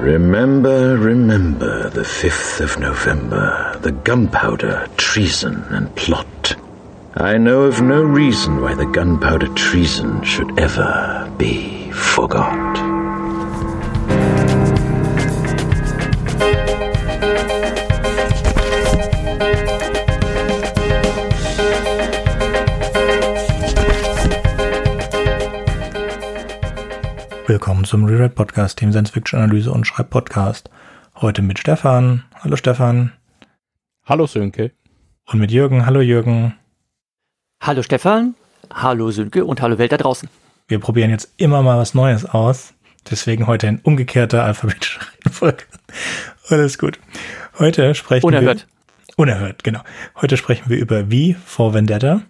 Remember, remember the 5th of November, the gunpowder, treason, and plot. I know of no reason why the gunpowder treason should ever be forgot. Willkommen zum Reread Podcast, dem Science Fiction Analyse und Schreib Podcast. Heute mit Stefan. Hallo Stefan. Hallo Sönke. Und mit Jürgen. Hallo Jürgen. Hallo Stefan. Hallo Sönke und hallo Welt da draußen. Wir probieren jetzt immer mal was Neues aus. Deswegen heute in umgekehrter alphabetischer Reihenfolge. Alles gut. Heute sprechen Unerhört. wir. Unerhört, genau. Heute sprechen wir über V for Vendetta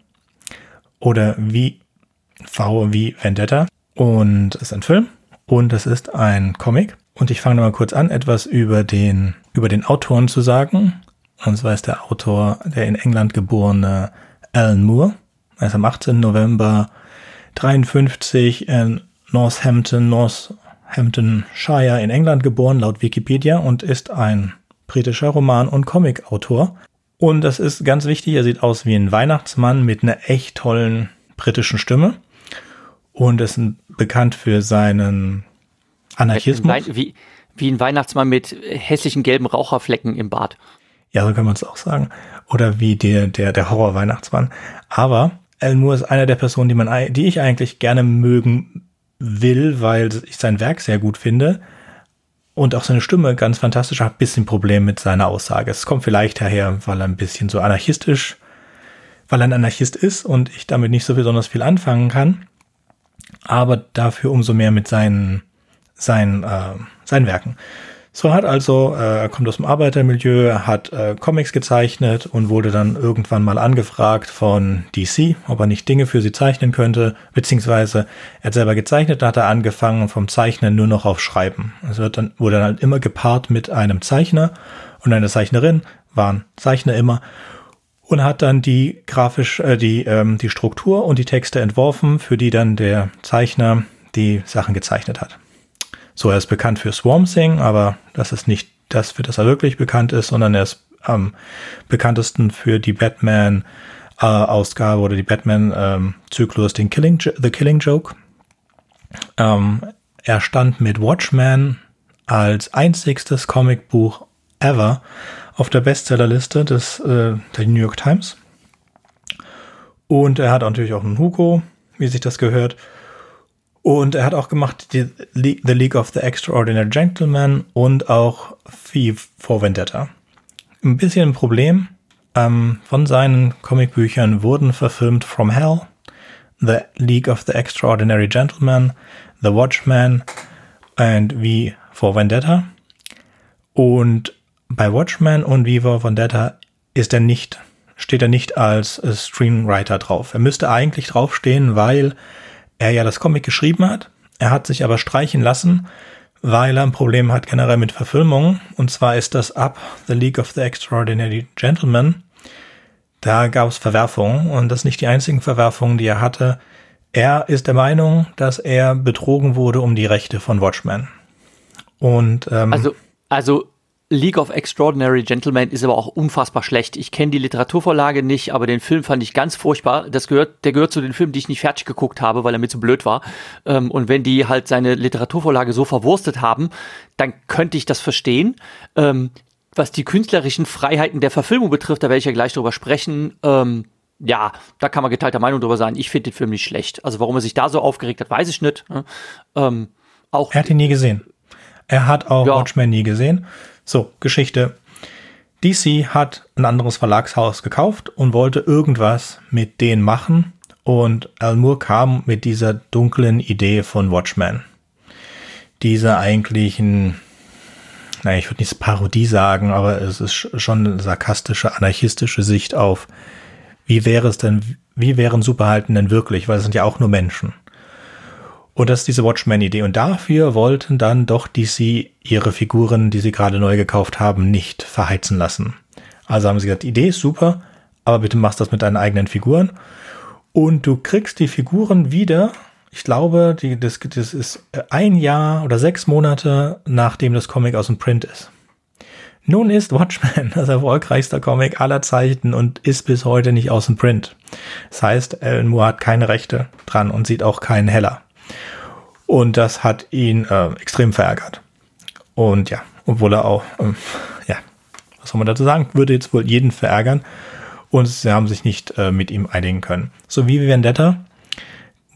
oder wie V wie Vendetta. Und es ist ein Film und es ist ein Comic. Und ich fange mal kurz an, etwas über den, über den Autoren zu sagen. Und zwar ist der Autor der in England geborene Alan Moore. Er ist am 18. November 53 in Northampton, Northamptonshire in England geboren, laut Wikipedia, und ist ein britischer Roman- und Comic-Autor. Und das ist ganz wichtig, er sieht aus wie ein Weihnachtsmann mit einer echt tollen britischen Stimme und ist bekannt für seinen Anarchismus. Wie, wie ein Weihnachtsmann mit hässlichen gelben Raucherflecken im Bart. Ja, so kann man es auch sagen. Oder wie der, der, der Horror-Weihnachtsmann. Aber Alan Moore ist einer der Personen, die man, die ich eigentlich gerne mögen will, weil ich sein Werk sehr gut finde. Und auch seine Stimme ganz fantastisch. Hat ein bisschen Problem mit seiner Aussage. Es kommt vielleicht daher, weil er ein bisschen so anarchistisch, weil er ein Anarchist ist und ich damit nicht so besonders viel anfangen kann aber dafür umso mehr mit seinen, seinen, äh, seinen Werken. So hat also, äh, er kommt aus dem Arbeitermilieu, er hat äh, Comics gezeichnet und wurde dann irgendwann mal angefragt von DC, ob er nicht Dinge für sie zeichnen könnte, beziehungsweise er hat selber gezeichnet, da hat er angefangen vom Zeichnen nur noch auf Schreiben. Es wird dann, wurde dann halt immer gepaart mit einem Zeichner und eine Zeichnerin, waren Zeichner immer und hat dann die grafisch, äh, die, ähm, die Struktur und die Texte entworfen, für die dann der Zeichner die Sachen gezeichnet hat. So, er ist bekannt für Swarm Thing, aber das ist nicht das, für das er wirklich bekannt ist, sondern er ist am bekanntesten für die Batman äh, Ausgabe oder die Batman ähm, Zyklus, den Killing, The Killing Joke. Ähm, er stand mit Watchmen als einzigstes Comicbuch ever auf der Bestsellerliste des, äh, der New York Times. Und er hat natürlich auch einen Hugo, wie sich das gehört. Und er hat auch gemacht die, The League of the Extraordinary Gentlemen und auch Thief for Vendetta. Ein bisschen ein Problem. Ähm, von seinen Comicbüchern wurden verfilmt From Hell, The League of the Extraordinary Gentlemen, The Watchman und V for Vendetta. Und bei Watchmen und Viva Vendetta ist er nicht, steht er nicht als äh, Screenwriter drauf. Er müsste eigentlich draufstehen, weil er ja das Comic geschrieben hat. Er hat sich aber streichen lassen, weil er ein Problem hat generell mit Verfilmungen. Und zwar ist das ab The League of the Extraordinary Gentlemen. Da gab es Verwerfungen und das nicht die einzigen Verwerfungen, die er hatte. Er ist der Meinung, dass er betrogen wurde um die Rechte von Watchmen. Und ähm, also, also League of Extraordinary Gentlemen ist aber auch unfassbar schlecht. Ich kenne die Literaturvorlage nicht, aber den Film fand ich ganz furchtbar. Das gehört, der gehört zu den Filmen, die ich nicht fertig geguckt habe, weil er mir zu blöd war. Ähm, und wenn die halt seine Literaturvorlage so verwurstet haben, dann könnte ich das verstehen. Ähm, was die künstlerischen Freiheiten der Verfilmung betrifft, da werde ich ja gleich drüber sprechen. Ähm, ja, da kann man geteilter Meinung drüber sein. Ich finde den Film nicht schlecht. Also warum er sich da so aufgeregt hat, weiß ich nicht. Ähm, auch er hat ihn nie gesehen. Er hat auch ja. Watchmen nie gesehen. So, Geschichte. DC hat ein anderes Verlagshaus gekauft und wollte irgendwas mit denen machen. Und Al Moore kam mit dieser dunklen Idee von Watchmen. Dieser eigentlichen, naja, ich würde nicht Parodie sagen, aber es ist schon eine sarkastische, anarchistische Sicht auf, wie wäre es denn, wie wären Superhelden denn wirklich, weil es sind ja auch nur Menschen. Und das ist diese Watchmen-Idee. Und dafür wollten dann doch DC ihre Figuren, die sie gerade neu gekauft haben, nicht verheizen lassen. Also haben sie gesagt, die Idee ist super, aber bitte machst das mit deinen eigenen Figuren. Und du kriegst die Figuren wieder ich glaube, die, das, das ist ein Jahr oder sechs Monate, nachdem das Comic aus dem Print ist. Nun ist Watchmen das erfolgreichste Comic aller Zeiten und ist bis heute nicht aus dem Print. Das heißt, Alan Moore hat keine Rechte dran und sieht auch keinen Heller. Und das hat ihn äh, extrem verärgert. Und ja, obwohl er auch, ähm, ja, was soll man dazu sagen, würde jetzt wohl jeden verärgern. Und sie haben sich nicht äh, mit ihm einigen können. So wie Vendetta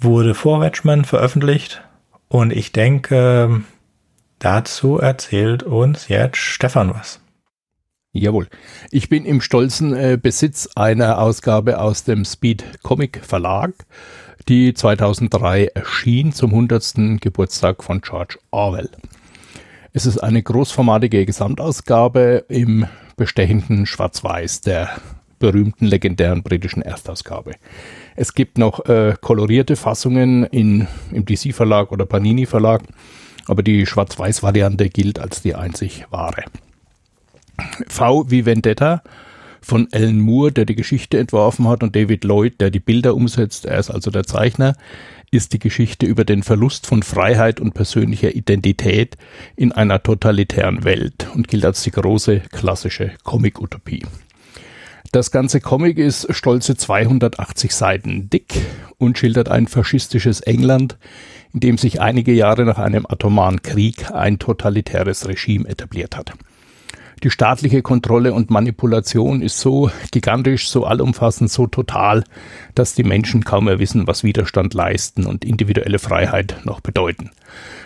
wurde vor Watchmen veröffentlicht. Und ich denke, dazu erzählt uns jetzt Stefan was. Jawohl. Ich bin im stolzen äh, Besitz einer Ausgabe aus dem Speed Comic Verlag, die 2003 erschien zum 100. Geburtstag von George Orwell. Es ist eine großformatige Gesamtausgabe im bestechenden Schwarz-Weiß der berühmten legendären britischen Erstausgabe. Es gibt noch äh, kolorierte Fassungen in, im DC-Verlag oder Panini-Verlag, aber die Schwarz-Weiß-Variante gilt als die einzig wahre. V wie Vendetta von Alan Moore, der die Geschichte entworfen hat, und David Lloyd, der die Bilder umsetzt, er ist also der Zeichner, ist die Geschichte über den Verlust von Freiheit und persönlicher Identität in einer totalitären Welt und gilt als die große klassische Comic-Utopie. Das ganze Comic ist stolze 280 Seiten dick und schildert ein faschistisches England, in dem sich einige Jahre nach einem atomaren Krieg ein totalitäres Regime etabliert hat. Die staatliche Kontrolle und Manipulation ist so gigantisch, so allumfassend, so total, dass die Menschen kaum mehr wissen, was Widerstand leisten und individuelle Freiheit noch bedeuten.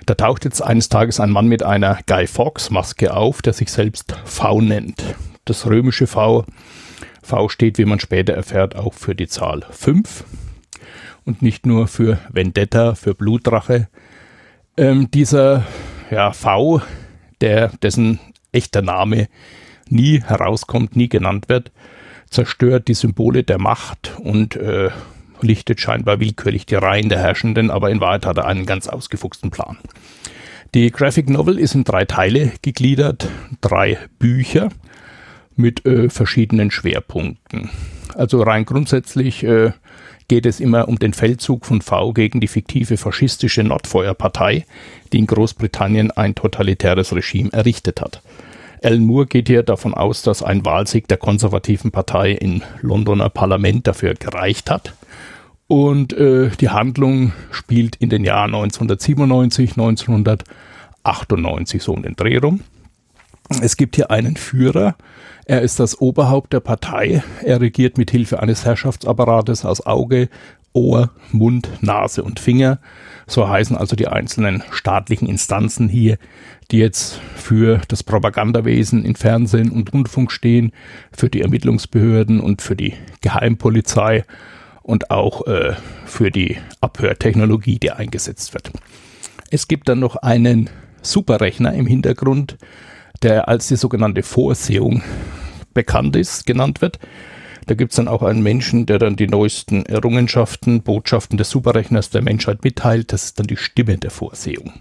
Da taucht jetzt eines Tages ein Mann mit einer Guy Fawkes Maske auf, der sich selbst V nennt. Das römische V V steht, wie man später erfährt, auch für die Zahl 5 und nicht nur für Vendetta, für Blutrache. Ähm, dieser ja, V, der, dessen echter Name nie herauskommt, nie genannt wird, zerstört die Symbole der Macht und äh, lichtet scheinbar willkürlich die Reihen der Herrschenden, aber in Wahrheit hat er einen ganz ausgefuchsten Plan. Die Graphic Novel ist in drei Teile gegliedert, drei Bücher mit äh, verschiedenen Schwerpunkten. Also rein grundsätzlich äh, geht es immer um den Feldzug von V gegen die fiktive faschistische Nordfeuerpartei, die in Großbritannien ein totalitäres Regime errichtet hat. Alan Moore geht hier davon aus, dass ein Wahlsieg der konservativen Partei im Londoner Parlament dafür gereicht hat. Und äh, die Handlung spielt in den Jahren 1997, 1998 so um den Dreh rum. Es gibt hier einen Führer, er ist das Oberhaupt der Partei. Er regiert mit Hilfe eines Herrschaftsapparates aus Auge, Ohr, Mund, Nase und Finger. So heißen also die einzelnen staatlichen Instanzen hier, die jetzt für das Propagandawesen in Fernsehen und Rundfunk stehen, für die Ermittlungsbehörden und für die Geheimpolizei und auch äh, für die Abhörtechnologie, die eingesetzt wird. Es gibt dann noch einen Superrechner im Hintergrund, der als die sogenannte Vorsehung bekannt ist, genannt wird. Da gibt es dann auch einen Menschen, der dann die neuesten Errungenschaften, Botschaften des Superrechners der Menschheit mitteilt. Das ist dann die Stimme der Vorsehung.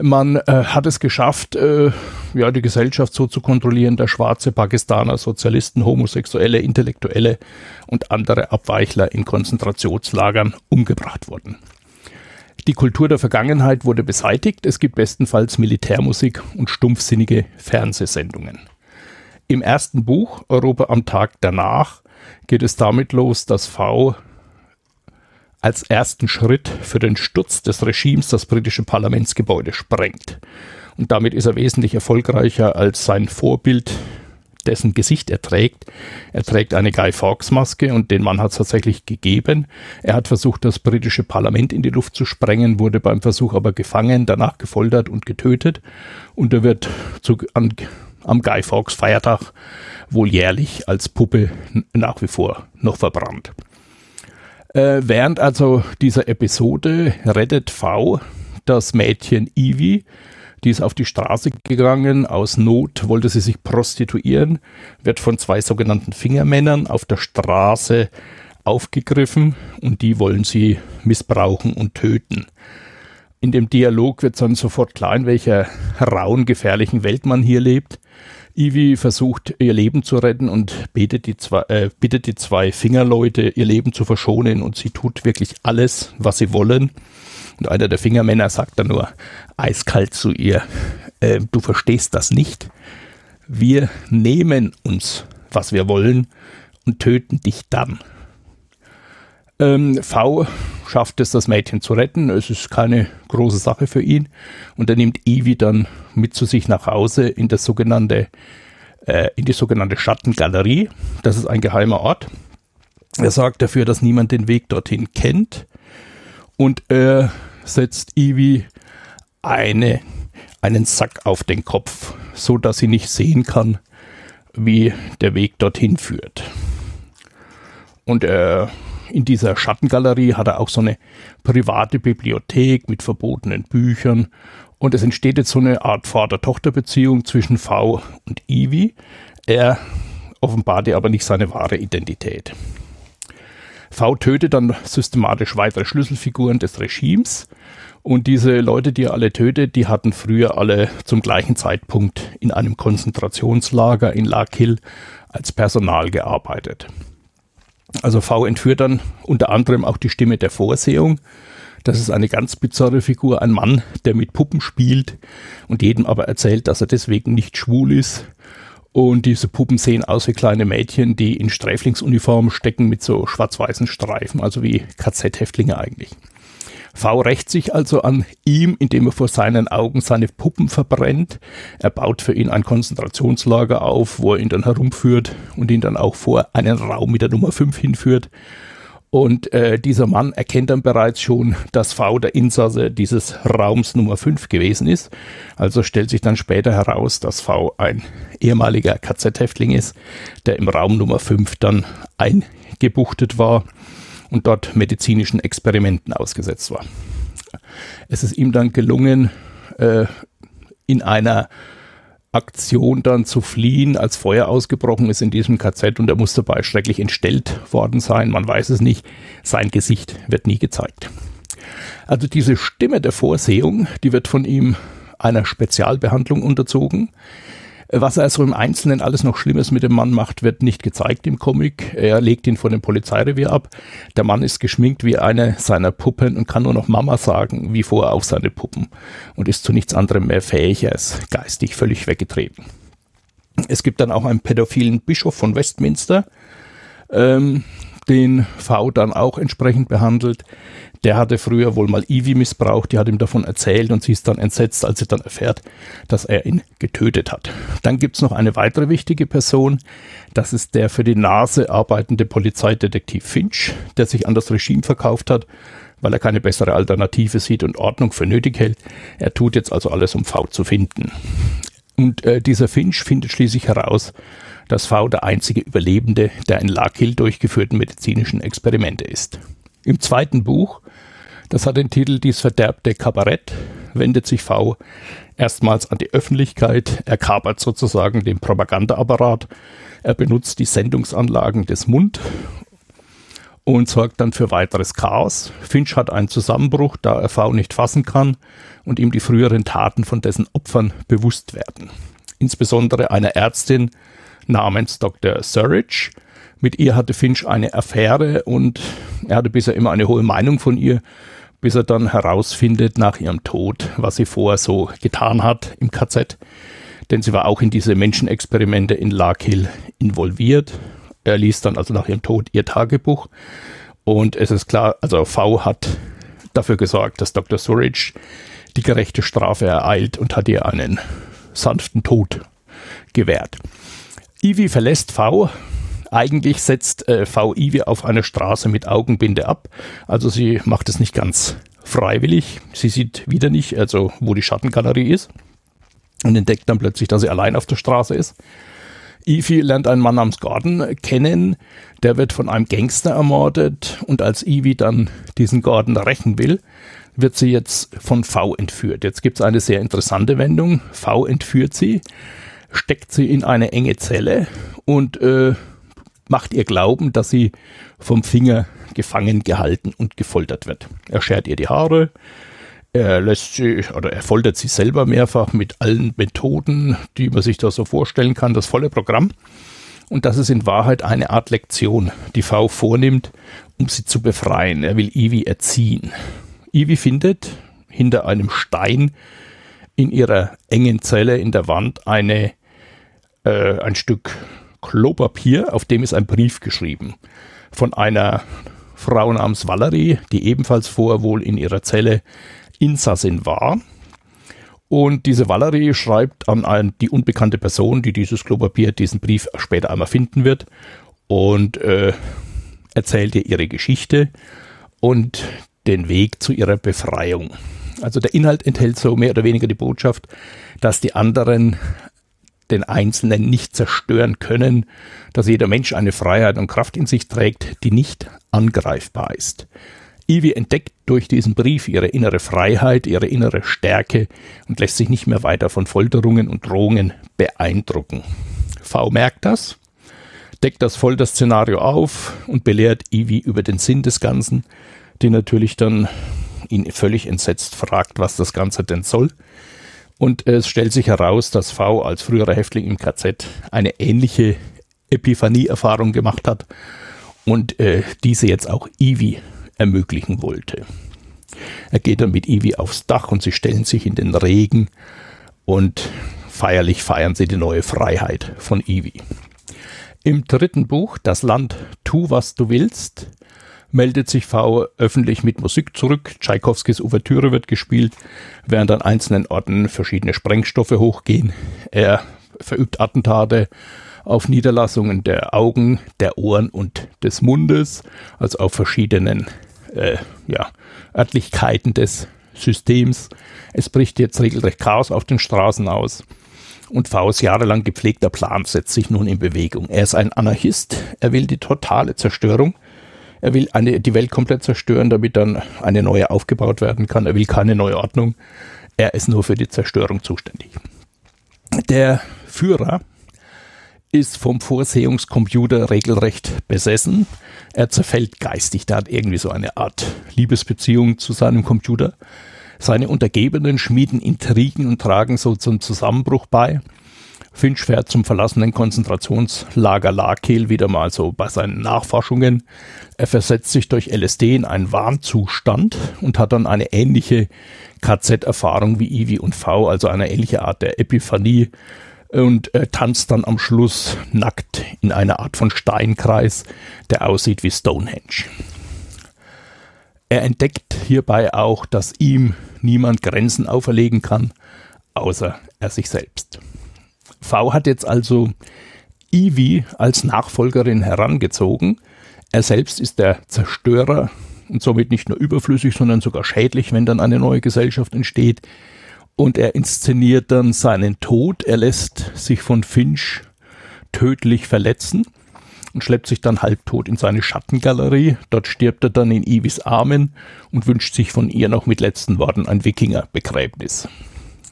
Man äh, hat es geschafft, äh, ja, die Gesellschaft so zu kontrollieren, dass schwarze Pakistaner, Sozialisten, Homosexuelle, Intellektuelle und andere Abweichler in Konzentrationslagern umgebracht wurden. Die Kultur der Vergangenheit wurde beseitigt. Es gibt bestenfalls Militärmusik und stumpfsinnige Fernsehsendungen. Im ersten Buch, Europa am Tag danach, geht es damit los, dass V als ersten Schritt für den Sturz des Regimes das britische Parlamentsgebäude sprengt. Und damit ist er wesentlich erfolgreicher als sein Vorbild dessen Gesicht er trägt. Er trägt eine Guy Fawkes Maske und den Mann hat es tatsächlich gegeben. Er hat versucht, das britische Parlament in die Luft zu sprengen, wurde beim Versuch aber gefangen, danach gefoltert und getötet. Und er wird zu, an, am Guy Fawkes Feiertag wohl jährlich als Puppe nach wie vor noch verbrannt. Äh, während also dieser Episode rettet V das Mädchen Ivy, die ist auf die Straße gegangen, aus Not wollte sie sich prostituieren, wird von zwei sogenannten Fingermännern auf der Straße aufgegriffen und die wollen sie missbrauchen und töten. In dem Dialog wird dann sofort klar, in welcher rauen, gefährlichen Welt man hier lebt. Ivy versucht, ihr Leben zu retten und betet die zwei, äh, bittet die zwei Fingerleute, ihr Leben zu verschonen und sie tut wirklich alles, was sie wollen. Und einer der Fingermänner sagt dann nur eiskalt zu ihr, äh, du verstehst das nicht. Wir nehmen uns, was wir wollen und töten dich dann. Ähm, v schafft es, das Mädchen zu retten. Es ist keine große Sache für ihn. Und er nimmt Evie dann mit zu sich nach Hause in das sogenannte, äh, in die sogenannte Schattengalerie. Das ist ein geheimer Ort. Er sorgt dafür, dass niemand den Weg dorthin kennt. Und er setzt Evie eine, einen Sack auf den Kopf, so dass sie nicht sehen kann, wie der Weg dorthin führt. Und er in dieser Schattengalerie hat er auch so eine private Bibliothek mit verbotenen Büchern. Und es entsteht jetzt so eine Art Vater-Tochter-Beziehung zwischen V und Ivy. Er offenbart ihr aber nicht seine wahre Identität. V tötet dann systematisch weitere Schlüsselfiguren des Regimes. Und diese Leute, die er alle tötet, die hatten früher alle zum gleichen Zeitpunkt in einem Konzentrationslager in Lakil als Personal gearbeitet. Also V entführt dann unter anderem auch die Stimme der Vorsehung. Das ist eine ganz bizarre Figur, ein Mann, der mit Puppen spielt und jedem aber erzählt, dass er deswegen nicht schwul ist. Und diese Puppen sehen aus wie kleine Mädchen, die in Sträflingsuniformen stecken mit so schwarz-weißen Streifen, also wie KZ-Häftlinge eigentlich. V rächt sich also an ihm, indem er vor seinen Augen seine Puppen verbrennt. Er baut für ihn ein Konzentrationslager auf, wo er ihn dann herumführt und ihn dann auch vor einen Raum mit der Nummer 5 hinführt. Und äh, dieser Mann erkennt dann bereits schon, dass V der Insasse dieses Raums Nummer 5 gewesen ist. Also stellt sich dann später heraus, dass V ein ehemaliger KZ-Häftling ist, der im Raum Nummer 5 dann eingebuchtet war und dort medizinischen Experimenten ausgesetzt war. Es ist ihm dann gelungen, äh, in einer Aktion dann zu fliehen, als Feuer ausgebrochen ist in diesem KZ und er muss dabei schrecklich entstellt worden sein. Man weiß es nicht. Sein Gesicht wird nie gezeigt. Also diese Stimme der Vorsehung, die wird von ihm einer Spezialbehandlung unterzogen. Was er so im Einzelnen alles noch Schlimmes mit dem Mann macht, wird nicht gezeigt im Comic. Er legt ihn vor dem Polizeirevier ab. Der Mann ist geschminkt wie eine seiner Puppen und kann nur noch Mama sagen, wie vorher auch seine Puppen. Und ist zu nichts anderem mehr fähig. Er ist geistig völlig weggetreten. Es gibt dann auch einen pädophilen Bischof von Westminster, ähm, den V dann auch entsprechend behandelt. Der hatte früher wohl mal Ivy missbraucht, die hat ihm davon erzählt und sie ist dann entsetzt, als sie dann erfährt, dass er ihn getötet hat. Dann gibt's noch eine weitere wichtige Person, das ist der für die Nase arbeitende Polizeidetektiv Finch, der sich an das Regime verkauft hat, weil er keine bessere Alternative sieht und Ordnung für nötig hält. Er tut jetzt also alles, um V zu finden. Und äh, dieser Finch findet schließlich heraus, dass V der einzige Überlebende der in Larkhill durchgeführten medizinischen Experimente ist. Im zweiten Buch das hat den Titel Dies verderbte Kabarett, wendet sich V erstmals an die Öffentlichkeit, er kapert sozusagen den Propagandaapparat, er benutzt die Sendungsanlagen des Mund und sorgt dann für weiteres Chaos. Finch hat einen Zusammenbruch, da er V nicht fassen kann und ihm die früheren Taten von dessen Opfern bewusst werden. Insbesondere einer Ärztin namens Dr. Surridge. Mit ihr hatte Finch eine Affäre und er hatte bisher immer eine hohe Meinung von ihr bis er dann herausfindet nach ihrem Tod, was sie vorher so getan hat im KZ. Denn sie war auch in diese Menschenexperimente in Larkhill involviert. Er liest dann also nach ihrem Tod ihr Tagebuch. Und es ist klar, also V hat dafür gesorgt, dass Dr. Surridge die gerechte Strafe ereilt und hat ihr einen sanften Tod gewährt. Ivy verlässt V, eigentlich setzt äh, V. Ivi auf einer Straße mit Augenbinde ab. Also sie macht es nicht ganz freiwillig. Sie sieht wieder nicht, also wo die Schattengalerie ist. Und entdeckt dann plötzlich, dass sie allein auf der Straße ist. Evie lernt einen Mann namens Gordon kennen, der wird von einem Gangster ermordet und als Evie dann diesen Gordon rächen will, wird sie jetzt von V entführt. Jetzt gibt es eine sehr interessante Wendung. V entführt sie, steckt sie in eine enge Zelle und äh, macht ihr glauben, dass sie vom Finger gefangen gehalten und gefoltert wird. Er schert ihr die Haare, Er lässt sie oder er foltert sie selber mehrfach mit allen Methoden, die man sich da so vorstellen kann, das volle Programm. Und das ist in Wahrheit eine Art Lektion, die V vornimmt, um sie zu befreien. Er will Ivy erziehen. Ivy findet hinter einem Stein in ihrer engen Zelle in der Wand eine, äh, ein Stück Klopapier, auf dem ist ein Brief geschrieben von einer Frau namens Valerie, die ebenfalls vorher wohl in ihrer Zelle Insassin war. Und diese Valerie schreibt an ein, die unbekannte Person, die dieses Klopapier, diesen Brief später einmal finden wird und äh, erzählt ihr ihre Geschichte und den Weg zu ihrer Befreiung. Also der Inhalt enthält so mehr oder weniger die Botschaft, dass die anderen den Einzelnen nicht zerstören können, dass jeder Mensch eine Freiheit und Kraft in sich trägt, die nicht angreifbar ist. Ivy entdeckt durch diesen Brief ihre innere Freiheit, ihre innere Stärke und lässt sich nicht mehr weiter von Folterungen und Drohungen beeindrucken. V merkt das, deckt das Folterszenario auf und belehrt Ivy über den Sinn des Ganzen, die natürlich dann ihn völlig entsetzt fragt, was das Ganze denn soll. Und es stellt sich heraus, dass V als früherer Häftling im KZ eine ähnliche Epiphanie-Erfahrung gemacht hat und äh, diese jetzt auch Ivy ermöglichen wollte. Er geht dann mit Ivy aufs Dach und sie stellen sich in den Regen und feierlich feiern sie die neue Freiheit von Ivy. Im dritten Buch, Das Land, tu was du willst, meldet sich V öffentlich mit Musik zurück. Tschaikowskis Ouvertüre wird gespielt, während an einzelnen Orten verschiedene Sprengstoffe hochgehen. Er verübt Attentate auf Niederlassungen der Augen, der Ohren und des Mundes, also auf verschiedenen äh, ja, Örtlichkeiten des Systems. Es bricht jetzt regelrecht Chaos auf den Straßen aus. Und Vs jahrelang gepflegter Plan setzt sich nun in Bewegung. Er ist ein Anarchist, er will die totale Zerstörung er will eine, die Welt komplett zerstören, damit dann eine neue aufgebaut werden kann. Er will keine neue Ordnung. Er ist nur für die Zerstörung zuständig. Der Führer ist vom Vorsehungscomputer regelrecht besessen. Er zerfällt geistig. Der hat irgendwie so eine Art Liebesbeziehung zu seinem Computer. Seine Untergebenen schmieden Intrigen und tragen so zum Zusammenbruch bei. Finch fährt zum verlassenen Konzentrationslager Larkel wieder mal so bei seinen Nachforschungen. Er versetzt sich durch LSD in einen Warnzustand und hat dann eine ähnliche KZ-Erfahrung wie Ivy und V, also eine ähnliche Art der Epiphanie und äh, tanzt dann am Schluss nackt in einer Art von Steinkreis, der aussieht wie Stonehenge. Er entdeckt hierbei auch, dass ihm niemand Grenzen auferlegen kann, außer er sich selbst. V hat jetzt also Ivy als Nachfolgerin herangezogen. Er selbst ist der Zerstörer und somit nicht nur überflüssig, sondern sogar schädlich, wenn dann eine neue Gesellschaft entsteht. Und er inszeniert dann seinen Tod. Er lässt sich von Finch tödlich verletzen und schleppt sich dann halbtot in seine Schattengalerie. Dort stirbt er dann in Ivis Armen und wünscht sich von ihr noch mit letzten Worten ein Wikingerbegräbnis.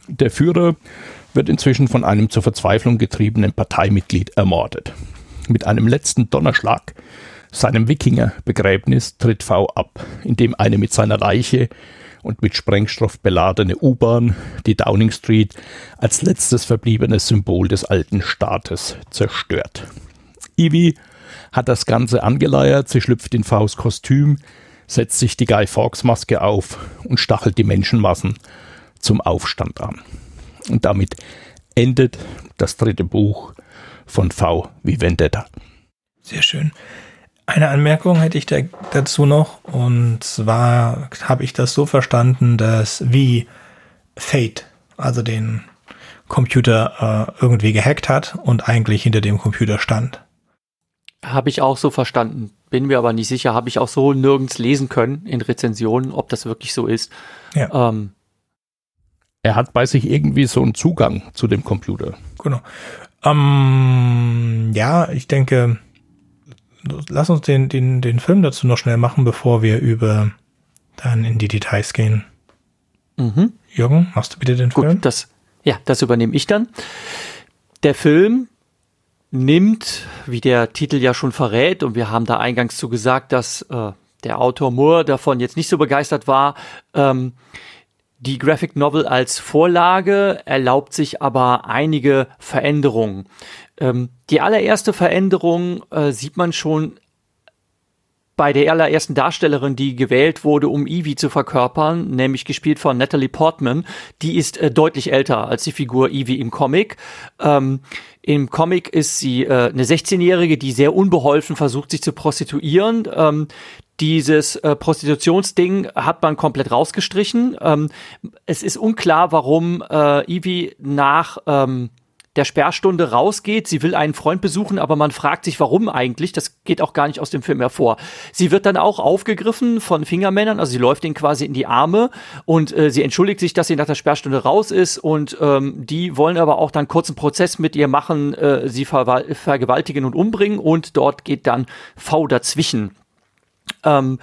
Der Führer wird inzwischen von einem zur Verzweiflung getriebenen Parteimitglied ermordet. Mit einem letzten Donnerschlag, seinem Wikingerbegräbnis, tritt V ab, indem eine mit seiner Leiche und mit Sprengstoff beladene U-Bahn die Downing Street als letztes verbliebenes Symbol des alten Staates zerstört. Ivy hat das Ganze angeleiert, sie schlüpft in Vs Kostüm, setzt sich die Guy Fawkes Maske auf und stachelt die Menschenmassen zum Aufstand an. Und damit endet das dritte Buch von V wie Vendetta. Sehr schön. Eine Anmerkung hätte ich da dazu noch. Und zwar habe ich das so verstanden, dass wie Fate, also den Computer äh, irgendwie gehackt hat und eigentlich hinter dem Computer stand. Habe ich auch so verstanden. Bin mir aber nicht sicher. Habe ich auch so nirgends lesen können in Rezensionen, ob das wirklich so ist. Ja. Ähm, er hat bei sich irgendwie so einen Zugang zu dem Computer. Genau. Ähm, ja, ich denke, lass uns den, den, den Film dazu noch schnell machen, bevor wir über dann in die Details gehen. Mhm. Jürgen, machst du bitte den Gut, Film? Das, ja, das übernehme ich dann. Der Film nimmt, wie der Titel ja schon verrät, und wir haben da eingangs zu gesagt, dass äh, der Autor Moore davon jetzt nicht so begeistert war, ähm, Die Graphic Novel als Vorlage erlaubt sich aber einige Veränderungen. Ähm, die allererste Veränderung äh, sieht man schon bei der allerersten Darstellerin, die gewählt wurde, um Evie zu verkörpern, nämlich gespielt von Natalie Portman. Die ist äh, deutlich älter als die Figur Evie im Comic. Ähm, Im Comic ist sie äh, eine 16-Jährige, die sehr unbeholfen versucht, sich zu prostituieren. Ähm, dieses äh, Prostitutionsding hat man komplett rausgestrichen. Ähm, es ist unklar, warum äh, Evie nach ähm, der Sperrstunde rausgeht. Sie will einen Freund besuchen, aber man fragt sich, warum eigentlich. Das geht auch gar nicht aus dem Film hervor. Sie wird dann auch aufgegriffen von Fingermännern, also sie läuft ihnen quasi in die Arme und äh, sie entschuldigt sich, dass sie nach der Sperrstunde raus ist und ähm, die wollen aber auch dann kurzen Prozess mit ihr machen, äh, sie ver vergewaltigen und umbringen und dort geht dann V dazwischen. Ähm,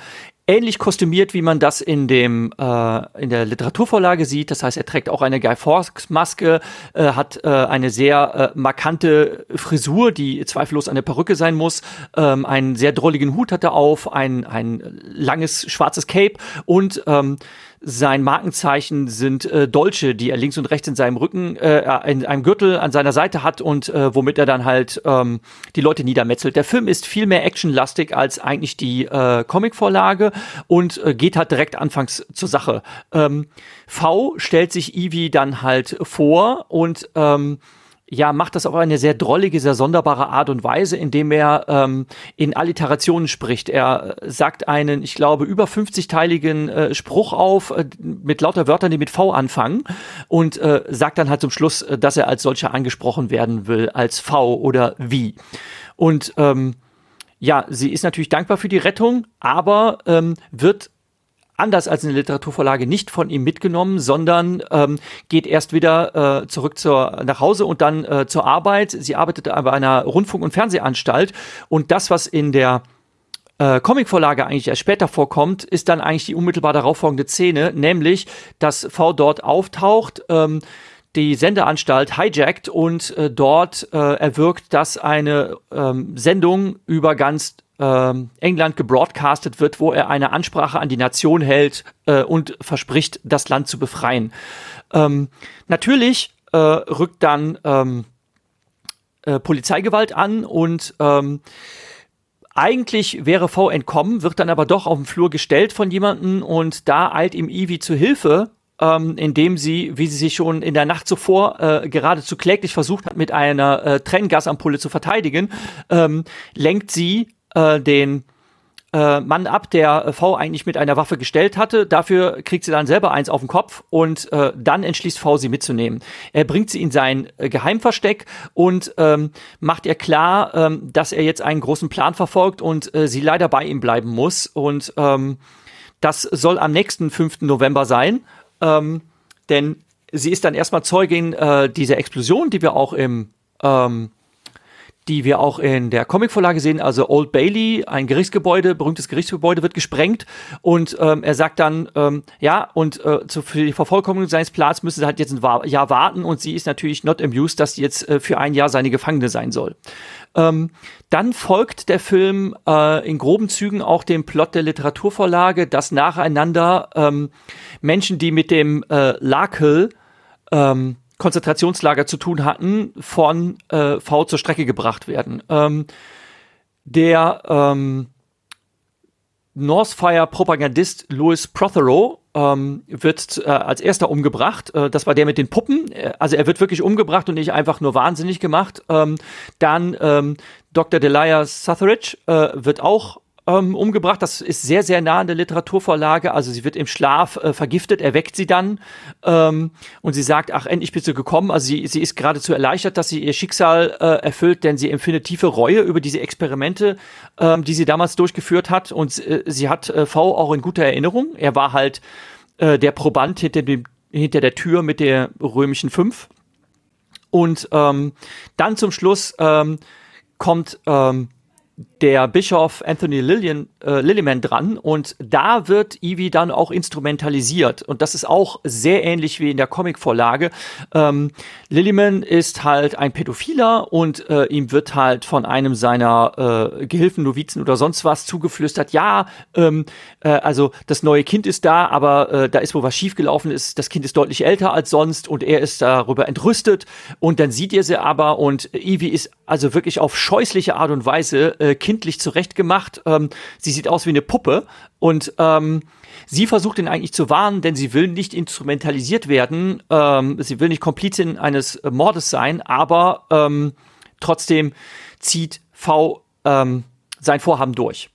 ähnlich kostümiert, wie man das in dem äh, in der Literaturvorlage sieht. Das heißt, er trägt auch eine Guy Fawkes Maske, äh, hat äh, eine sehr äh, markante Frisur, die zweifellos eine Perücke sein muss. Ähm, einen sehr drolligen Hut hat er auf, ein ein langes schwarzes Cape und ähm, sein Markenzeichen sind äh, Dolche, die er links und rechts in seinem Rücken, äh, in einem Gürtel an seiner Seite hat und äh, womit er dann halt ähm, die Leute niedermetzelt. Der Film ist viel mehr actionlastig als eigentlich die äh, Comicvorlage und äh, geht halt direkt anfangs zur Sache. Ähm, v stellt sich Evie dann halt vor und ähm, ja, macht das auf eine sehr drollige, sehr sonderbare Art und Weise, indem er ähm, in Alliterationen spricht. Er sagt einen, ich glaube, über 50-teiligen äh, Spruch auf äh, mit lauter Wörtern, die mit V anfangen und äh, sagt dann halt zum Schluss, äh, dass er als solcher angesprochen werden will, als V oder wie. Und ähm, ja, sie ist natürlich dankbar für die Rettung, aber ähm, wird anders als in der Literaturvorlage nicht von ihm mitgenommen, sondern ähm, geht erst wieder äh, zurück zur, nach Hause und dann äh, zur Arbeit. Sie arbeitet bei einer Rundfunk- und Fernsehanstalt und das, was in der äh, Comicvorlage eigentlich erst später vorkommt, ist dann eigentlich die unmittelbar darauf folgende Szene, nämlich, dass V dort auftaucht, ähm, die Sendeanstalt hijackt und äh, dort äh, erwirkt, dass eine ähm, Sendung über ganz ähm, England gebroadcastet wird, wo er eine Ansprache an die Nation hält äh, und verspricht, das Land zu befreien. Ähm, natürlich äh, rückt dann ähm, äh, Polizeigewalt an und ähm, eigentlich wäre V entkommen, wird dann aber doch auf dem Flur gestellt von jemandem und da eilt ihm Ivy zu Hilfe, ähm, indem sie, wie sie sich schon in der Nacht zuvor äh, geradezu kläglich versucht hat, mit einer äh, Trenngasampulle zu verteidigen, ähm, lenkt sie äh, den äh, Mann ab, der äh, V eigentlich mit einer Waffe gestellt hatte. Dafür kriegt sie dann selber eins auf den Kopf und äh, dann entschließt V, sie mitzunehmen. Er bringt sie in sein äh, Geheimversteck und ähm, macht ihr klar, ähm, dass er jetzt einen großen Plan verfolgt und äh, sie leider bei ihm bleiben muss. Und ähm, das soll am nächsten 5. November sein, ähm, denn sie ist dann erstmal Zeugin äh, dieser Explosion, die wir auch im ähm, die wir auch in der Comicvorlage sehen. Also Old Bailey, ein Gerichtsgebäude, berühmtes Gerichtsgebäude, wird gesprengt und ähm, er sagt dann, ähm, ja, und äh, zu, für die Vervollkommnung seines Plans müssen sie halt jetzt ein Jahr warten und sie ist natürlich not amused, dass sie jetzt äh, für ein Jahr seine Gefangene sein soll. Ähm, dann folgt der Film äh, in groben Zügen auch dem Plot der Literaturvorlage, dass nacheinander ähm, Menschen, die mit dem äh, Lakel ähm, Konzentrationslager zu tun hatten, von äh, V zur Strecke gebracht werden. Ähm, der ähm, Northfire-Propagandist Louis Prothero ähm, wird äh, als erster umgebracht. Äh, das war der mit den Puppen. Äh, also er wird wirklich umgebracht und nicht einfach nur wahnsinnig gemacht. Ähm, dann ähm, Dr. Delia Sutheridge äh, wird auch ähm, umgebracht. Das ist sehr, sehr nah an der Literaturvorlage. Also sie wird im Schlaf äh, vergiftet, er weckt sie dann ähm, und sie sagt, ach, endlich bist du gekommen. Also sie, sie ist geradezu erleichtert, dass sie ihr Schicksal äh, erfüllt, denn sie empfindet tiefe Reue über diese Experimente, ähm, die sie damals durchgeführt hat. Und äh, sie hat äh, V auch in guter Erinnerung. Er war halt äh, der Proband hinter, dem, hinter der Tür mit der römischen Fünf. Und ähm, dann zum Schluss ähm, kommt ähm, der Bischof Anthony Lillian, äh, Lilliman dran und da wird Evie dann auch instrumentalisiert und das ist auch sehr ähnlich wie in der Comicvorlage. Ähm, Lilliman ist halt ein Pädophiler und äh, ihm wird halt von einem seiner äh, Gehilfen, Novizen oder sonst was zugeflüstert, ja, ähm, äh, also das neue Kind ist da, aber äh, da ist wohl was schiefgelaufen ist, das Kind ist deutlich älter als sonst und er ist darüber entrüstet und dann sieht ihr sie aber und Evie ist also wirklich auf scheußliche Art und Weise äh, kindlich zurechtgemacht. Ähm, sie sieht aus wie eine Puppe und ähm, sie versucht ihn eigentlich zu warnen, denn sie will nicht instrumentalisiert werden. Ähm, sie will nicht Komplizin eines Mordes sein, aber ähm, trotzdem zieht V ähm, sein Vorhaben durch.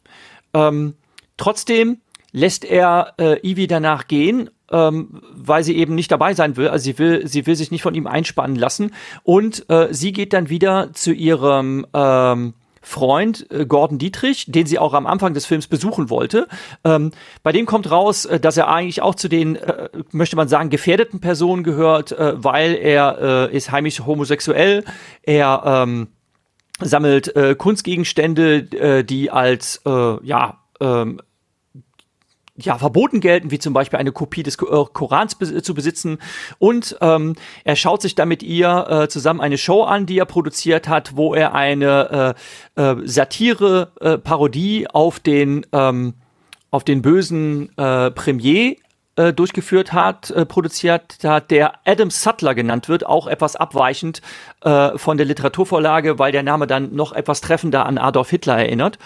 Ähm, trotzdem lässt er äh, Ivy danach gehen ähm, weil sie eben nicht dabei sein will. Also sie will, sie will sich nicht von ihm einspannen lassen. Und äh, sie geht dann wieder zu ihrem ähm, Freund äh, Gordon Dietrich, den sie auch am Anfang des Films besuchen wollte. Ähm, bei dem kommt raus, äh, dass er eigentlich auch zu den, äh, möchte man sagen, gefährdeten Personen gehört, äh, weil er äh, ist heimisch homosexuell. Er ähm, sammelt äh, Kunstgegenstände, die als ja ähm, ja, verboten gelten, wie zum Beispiel eine Kopie des äh, Korans zu besitzen. Und ähm, er schaut sich dann mit ihr äh, zusammen eine Show an, die er produziert hat, wo er eine äh, äh, Satire-Parodie auf den ähm, auf den bösen äh, Premier äh, durchgeführt hat, äh, produziert hat, der Adam Sutler genannt wird, auch etwas abweichend äh, von der Literaturvorlage, weil der Name dann noch etwas treffender an Adolf Hitler erinnert.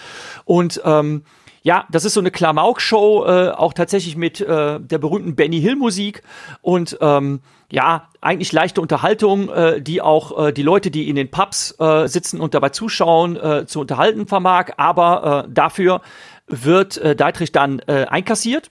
Und ähm, ja, das ist so eine Klamauk-Show, äh, auch tatsächlich mit äh, der berühmten Benny Hill-Musik und ähm, ja, eigentlich leichte Unterhaltung, äh, die auch äh, die Leute, die in den Pubs äh, sitzen und dabei zuschauen, äh, zu unterhalten vermag. Aber äh, dafür wird äh, Dietrich dann äh, einkassiert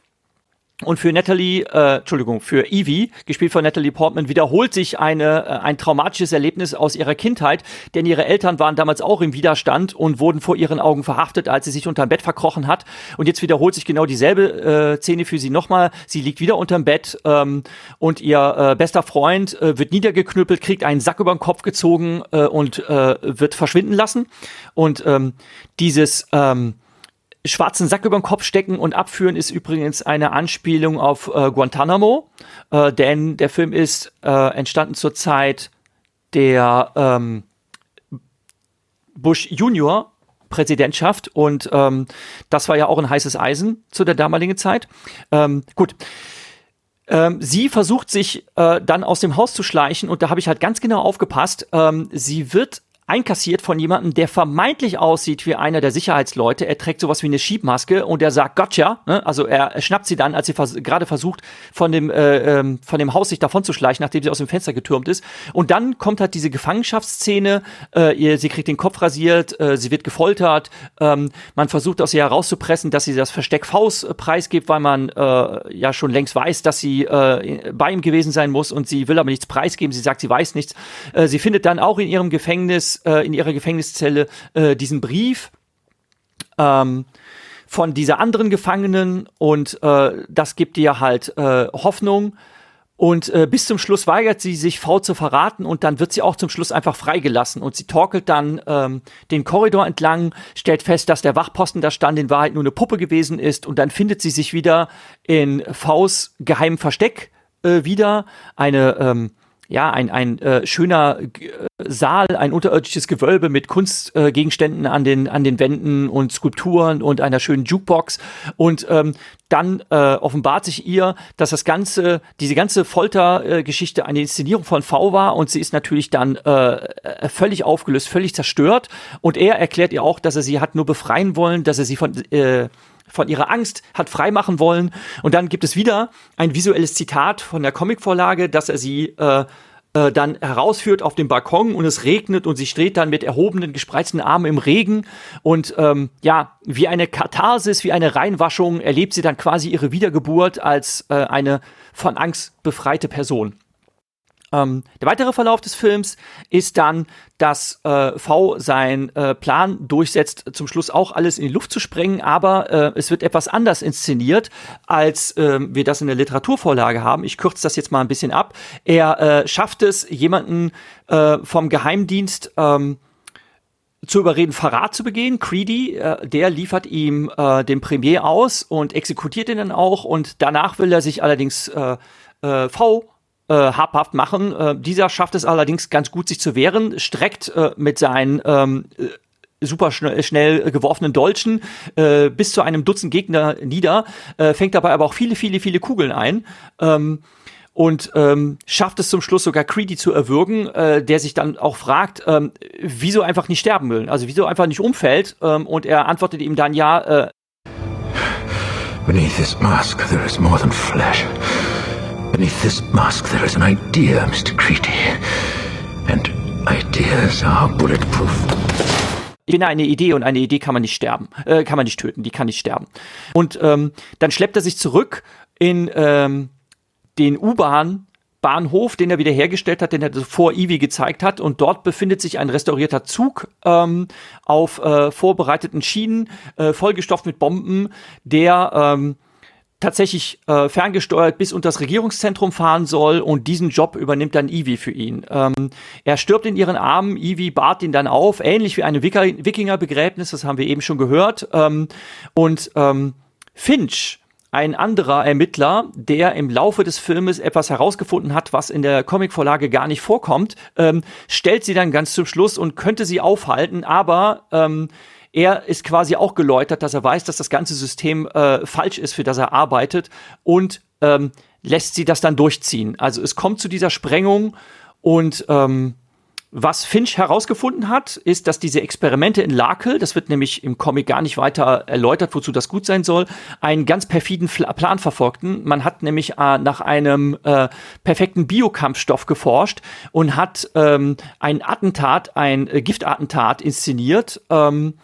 und für Natalie, äh, Entschuldigung, für Evie, gespielt von Natalie Portman, wiederholt sich eine, äh, ein traumatisches Erlebnis aus ihrer Kindheit, denn ihre Eltern waren damals auch im Widerstand und wurden vor ihren Augen verhaftet, als sie sich unterm Bett verkrochen hat. Und jetzt wiederholt sich genau dieselbe äh, Szene für sie nochmal. Sie liegt wieder unterm Bett ähm, und ihr äh, bester Freund äh, wird niedergeknüppelt, kriegt einen Sack über den Kopf gezogen äh, und äh, wird verschwinden lassen. Und ähm, dieses ähm, schwarzen Sack über den Kopf stecken und abführen ist übrigens eine Anspielung auf äh, Guantanamo, äh, denn der Film ist äh, entstanden zur Zeit der ähm, Bush Junior Präsidentschaft und ähm, das war ja auch ein heißes Eisen zu der damaligen Zeit. Ähm, gut. Ähm, sie versucht sich äh, dann aus dem Haus zu schleichen und da habe ich halt ganz genau aufgepasst. Ähm, sie wird einkassiert von jemandem, der vermeintlich aussieht wie einer der Sicherheitsleute. Er trägt sowas wie eine Schiebmaske und er sagt Gotcha. Ne? Also er, schnappt sie dann, als sie vers gerade versucht, von dem, äh, ähm, von dem Haus sich davon zu schleichen, nachdem sie aus dem Fenster getürmt ist. Und dann kommt halt diese Gefangenschaftsszene. Äh, ihr, sie kriegt den Kopf rasiert, äh, sie wird gefoltert. Ähm, man versucht aus ihr herauszupressen, dass sie das Versteck Faust preisgibt, weil man äh, ja schon längst weiß, dass sie äh, bei ihm gewesen sein muss und sie will aber nichts preisgeben. Sie sagt, sie weiß nichts. Äh, sie findet dann auch in ihrem Gefängnis äh, in ihrer Gefängniszelle äh, diesen Brief ähm, von dieser anderen Gefangenen und äh, das gibt ihr halt äh, Hoffnung. Und äh, bis zum Schluss weigert sie sich, V zu verraten und dann wird sie auch zum Schluss einfach freigelassen. Und sie torkelt dann ähm, den Korridor entlang, stellt fest, dass der Wachposten da stand, in Wahrheit nur eine Puppe gewesen ist. Und dann findet sie sich wieder in Vs geheimen Versteck äh, wieder. Eine ähm, ja, ein, ein äh, schöner äh, Saal, ein unterirdisches Gewölbe mit Kunstgegenständen äh, an, den, an den Wänden und Skulpturen und einer schönen Jukebox. Und ähm, dann äh, offenbart sich ihr, dass das ganze, diese ganze Foltergeschichte äh, eine Inszenierung von V war und sie ist natürlich dann äh, äh, völlig aufgelöst, völlig zerstört. Und er erklärt ihr auch, dass er sie hat nur befreien wollen, dass er sie von äh, von ihrer Angst hat freimachen wollen. Und dann gibt es wieder ein visuelles Zitat von der Comicvorlage, dass er sie äh, äh, dann herausführt auf den Balkon und es regnet und sie steht dann mit erhobenen, gespreizten Armen im Regen und ähm, ja, wie eine Katharsis, wie eine Reinwaschung erlebt sie dann quasi ihre Wiedergeburt als äh, eine von Angst befreite Person. Ähm, der weitere Verlauf des Films ist dann, dass äh, V seinen äh, Plan durchsetzt, zum Schluss auch alles in die Luft zu sprengen, aber äh, es wird etwas anders inszeniert, als ähm, wir das in der Literaturvorlage haben. Ich kürze das jetzt mal ein bisschen ab. Er äh, schafft es, jemanden äh, vom Geheimdienst ähm, zu überreden, Verrat zu begehen. Creedy, äh, der liefert ihm äh, den Premier aus und exekutiert ihn dann auch. Und danach will er sich allerdings äh, äh, V äh, habhaft machen. Äh, dieser schafft es allerdings ganz gut, sich zu wehren, streckt äh, mit seinen ähm, äh, super schnell, schnell geworfenen Dolchen äh, bis zu einem Dutzend Gegner nieder, äh, fängt dabei aber auch viele, viele, viele Kugeln ein. Ähm, und ähm, schafft es zum Schluss sogar Creedy zu erwürgen, äh, der sich dann auch fragt, ähm, wieso einfach nicht sterben will, also wieso einfach nicht umfällt. Ähm, und er antwortet ihm dann ja. Äh, Beneath this mask there is more than flesh. Beneath this mask there is an idea, Mr. Creedy. And ideas are bulletproof. Ich bin eine Idee und eine Idee kann man nicht sterben, äh, kann man nicht töten, die kann nicht sterben. Und ähm, dann schleppt er sich zurück in ähm, den U-Bahn Bahnhof, den er wiederhergestellt hat, den er vor Ivi gezeigt hat. Und dort befindet sich ein restaurierter Zug ähm, auf äh, vorbereiteten Schienen, äh, vollgestopft mit Bomben, der ähm, tatsächlich äh, ferngesteuert bis unter das Regierungszentrum fahren soll und diesen Job übernimmt dann Ivi für ihn. Ähm, er stirbt in ihren Armen, Ivi bahrt ihn dann auf, ähnlich wie eine Wikingerbegräbnis, das haben wir eben schon gehört. Ähm, und ähm, Finch ein anderer Ermittler, der im Laufe des Filmes etwas herausgefunden hat, was in der Comicvorlage gar nicht vorkommt, ähm, stellt sie dann ganz zum Schluss und könnte sie aufhalten, aber ähm, er ist quasi auch geläutert, dass er weiß, dass das ganze System äh, falsch ist, für das er arbeitet und ähm, lässt sie das dann durchziehen. Also es kommt zu dieser Sprengung und ähm, was Finch herausgefunden hat, ist, dass diese Experimente in Lakel, das wird nämlich im Comic gar nicht weiter erläutert, wozu das gut sein soll, einen ganz perfiden Plan verfolgten. Man hat nämlich äh, nach einem äh, perfekten Biokampfstoff geforscht und hat ähm, ein Attentat, ein äh, Giftattentat inszeniert. Ähm,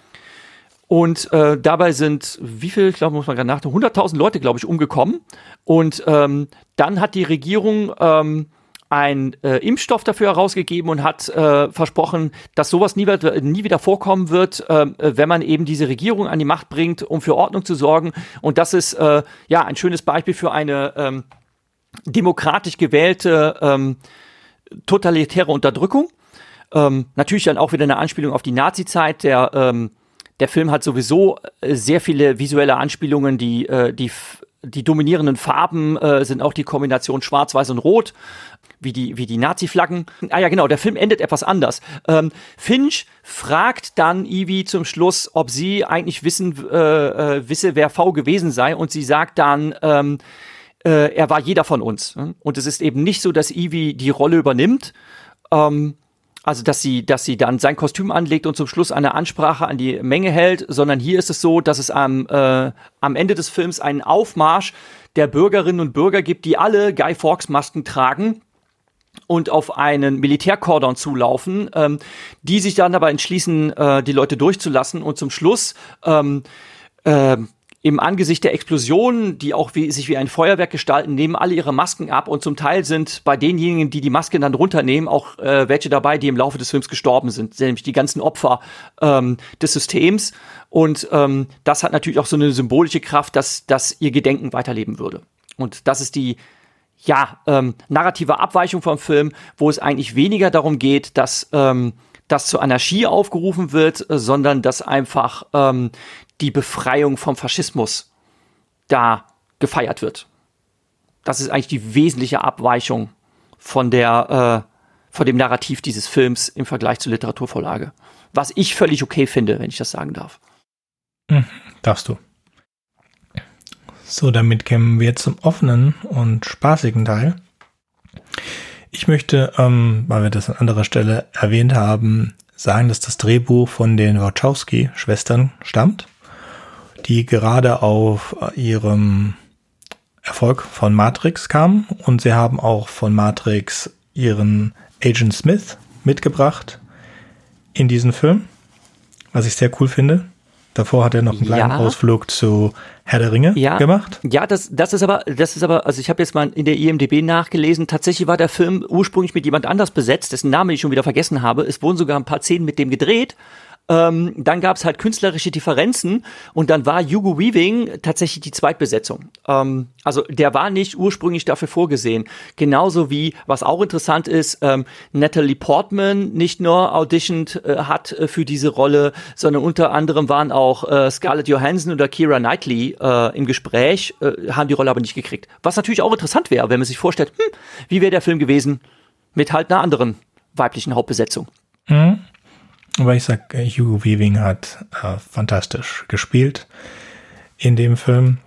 und äh, dabei sind, wie viel, ich glaube, muss man gerade nachdenken, 100.000 Leute, glaube ich, umgekommen. Und ähm, dann hat die Regierung ähm, einen äh, Impfstoff dafür herausgegeben und hat äh, versprochen, dass sowas nie, nie wieder vorkommen wird, äh, wenn man eben diese Regierung an die Macht bringt, um für Ordnung zu sorgen. Und das ist äh, ja ein schönes Beispiel für eine ähm, demokratisch gewählte ähm, totalitäre Unterdrückung. Ähm, natürlich dann auch wieder eine Anspielung auf die Nazi-Zeit. Der, ähm, der Film hat sowieso äh, sehr viele visuelle Anspielungen, die, äh, die die dominierenden Farben äh, sind auch die Kombination Schwarz, Weiß und Rot wie die, wie die Nazi-Flaggen. Ah ja, genau, der Film endet etwas anders. Ähm, Finch fragt dann Ivy zum Schluss, ob sie eigentlich wissen, äh, wisse, wer V gewesen sei. Und sie sagt dann, ähm, äh, er war jeder von uns. Und es ist eben nicht so, dass Ivy die Rolle übernimmt. Ähm, also, dass sie, dass sie dann sein Kostüm anlegt und zum Schluss eine Ansprache an die Menge hält, sondern hier ist es so, dass es am, äh, am Ende des Films einen Aufmarsch der Bürgerinnen und Bürger gibt, die alle Guy Fawkes Masken tragen und auf einen Militärkordon zulaufen, ähm, die sich dann aber entschließen, äh, die Leute durchzulassen und zum Schluss ähm, äh, im Angesicht der Explosionen, die auch wie, sich wie ein Feuerwerk gestalten, nehmen alle ihre Masken ab und zum Teil sind bei denjenigen, die die Masken dann runternehmen, auch äh, welche dabei, die im Laufe des Films gestorben sind, nämlich die ganzen Opfer ähm, des Systems. Und ähm, das hat natürlich auch so eine symbolische Kraft, dass, dass ihr Gedenken weiterleben würde. Und das ist die ja, ähm, narrative Abweichung vom Film, wo es eigentlich weniger darum geht, dass ähm, das zur Anarchie aufgerufen wird, äh, sondern dass einfach ähm, die Befreiung vom Faschismus da gefeiert wird. Das ist eigentlich die wesentliche Abweichung von der äh, von dem Narrativ dieses Films im Vergleich zur Literaturvorlage. Was ich völlig okay finde, wenn ich das sagen darf. Hm, darfst du. So, damit kämen wir zum offenen und spaßigen Teil. Ich möchte, ähm, weil wir das an anderer Stelle erwähnt haben, sagen, dass das Drehbuch von den Wachowski-Schwestern stammt, die gerade auf ihrem Erfolg von Matrix kamen und sie haben auch von Matrix ihren Agent Smith mitgebracht in diesen Film, was ich sehr cool finde. Davor hat er noch einen kleinen ja. Ausflug zu Herr der Ringe ja. gemacht. Ja, das, das ist aber, das ist aber, also ich habe jetzt mal in der IMDB nachgelesen, tatsächlich war der Film ursprünglich mit jemand anders besetzt, dessen Name ich schon wieder vergessen habe. Es wurden sogar ein paar Szenen mit dem gedreht, Ähm, dann gab es halt künstlerische Differenzen und dann war Hugo Weaving tatsächlich die Zweitbesetzung. Ähm, also der war nicht ursprünglich dafür vorgesehen. Genauso wie, was auch interessant ist, ähm, Natalie Portman nicht nur auditioned äh, hat äh, für diese Rolle, sondern unter anderem waren auch äh, Scarlett Johansson oder Kira Knightley äh, im Gespräch, äh, haben die Rolle aber nicht gekriegt. Was natürlich auch interessant wäre, wenn man sich vorstellt, hm, wie wäre der Film gewesen mit halt einer anderen weiblichen Hauptbesetzung. Mhm. Aber ich sag, äh, Hugo Weaving hat äh, fantastisch gespielt in dem Film.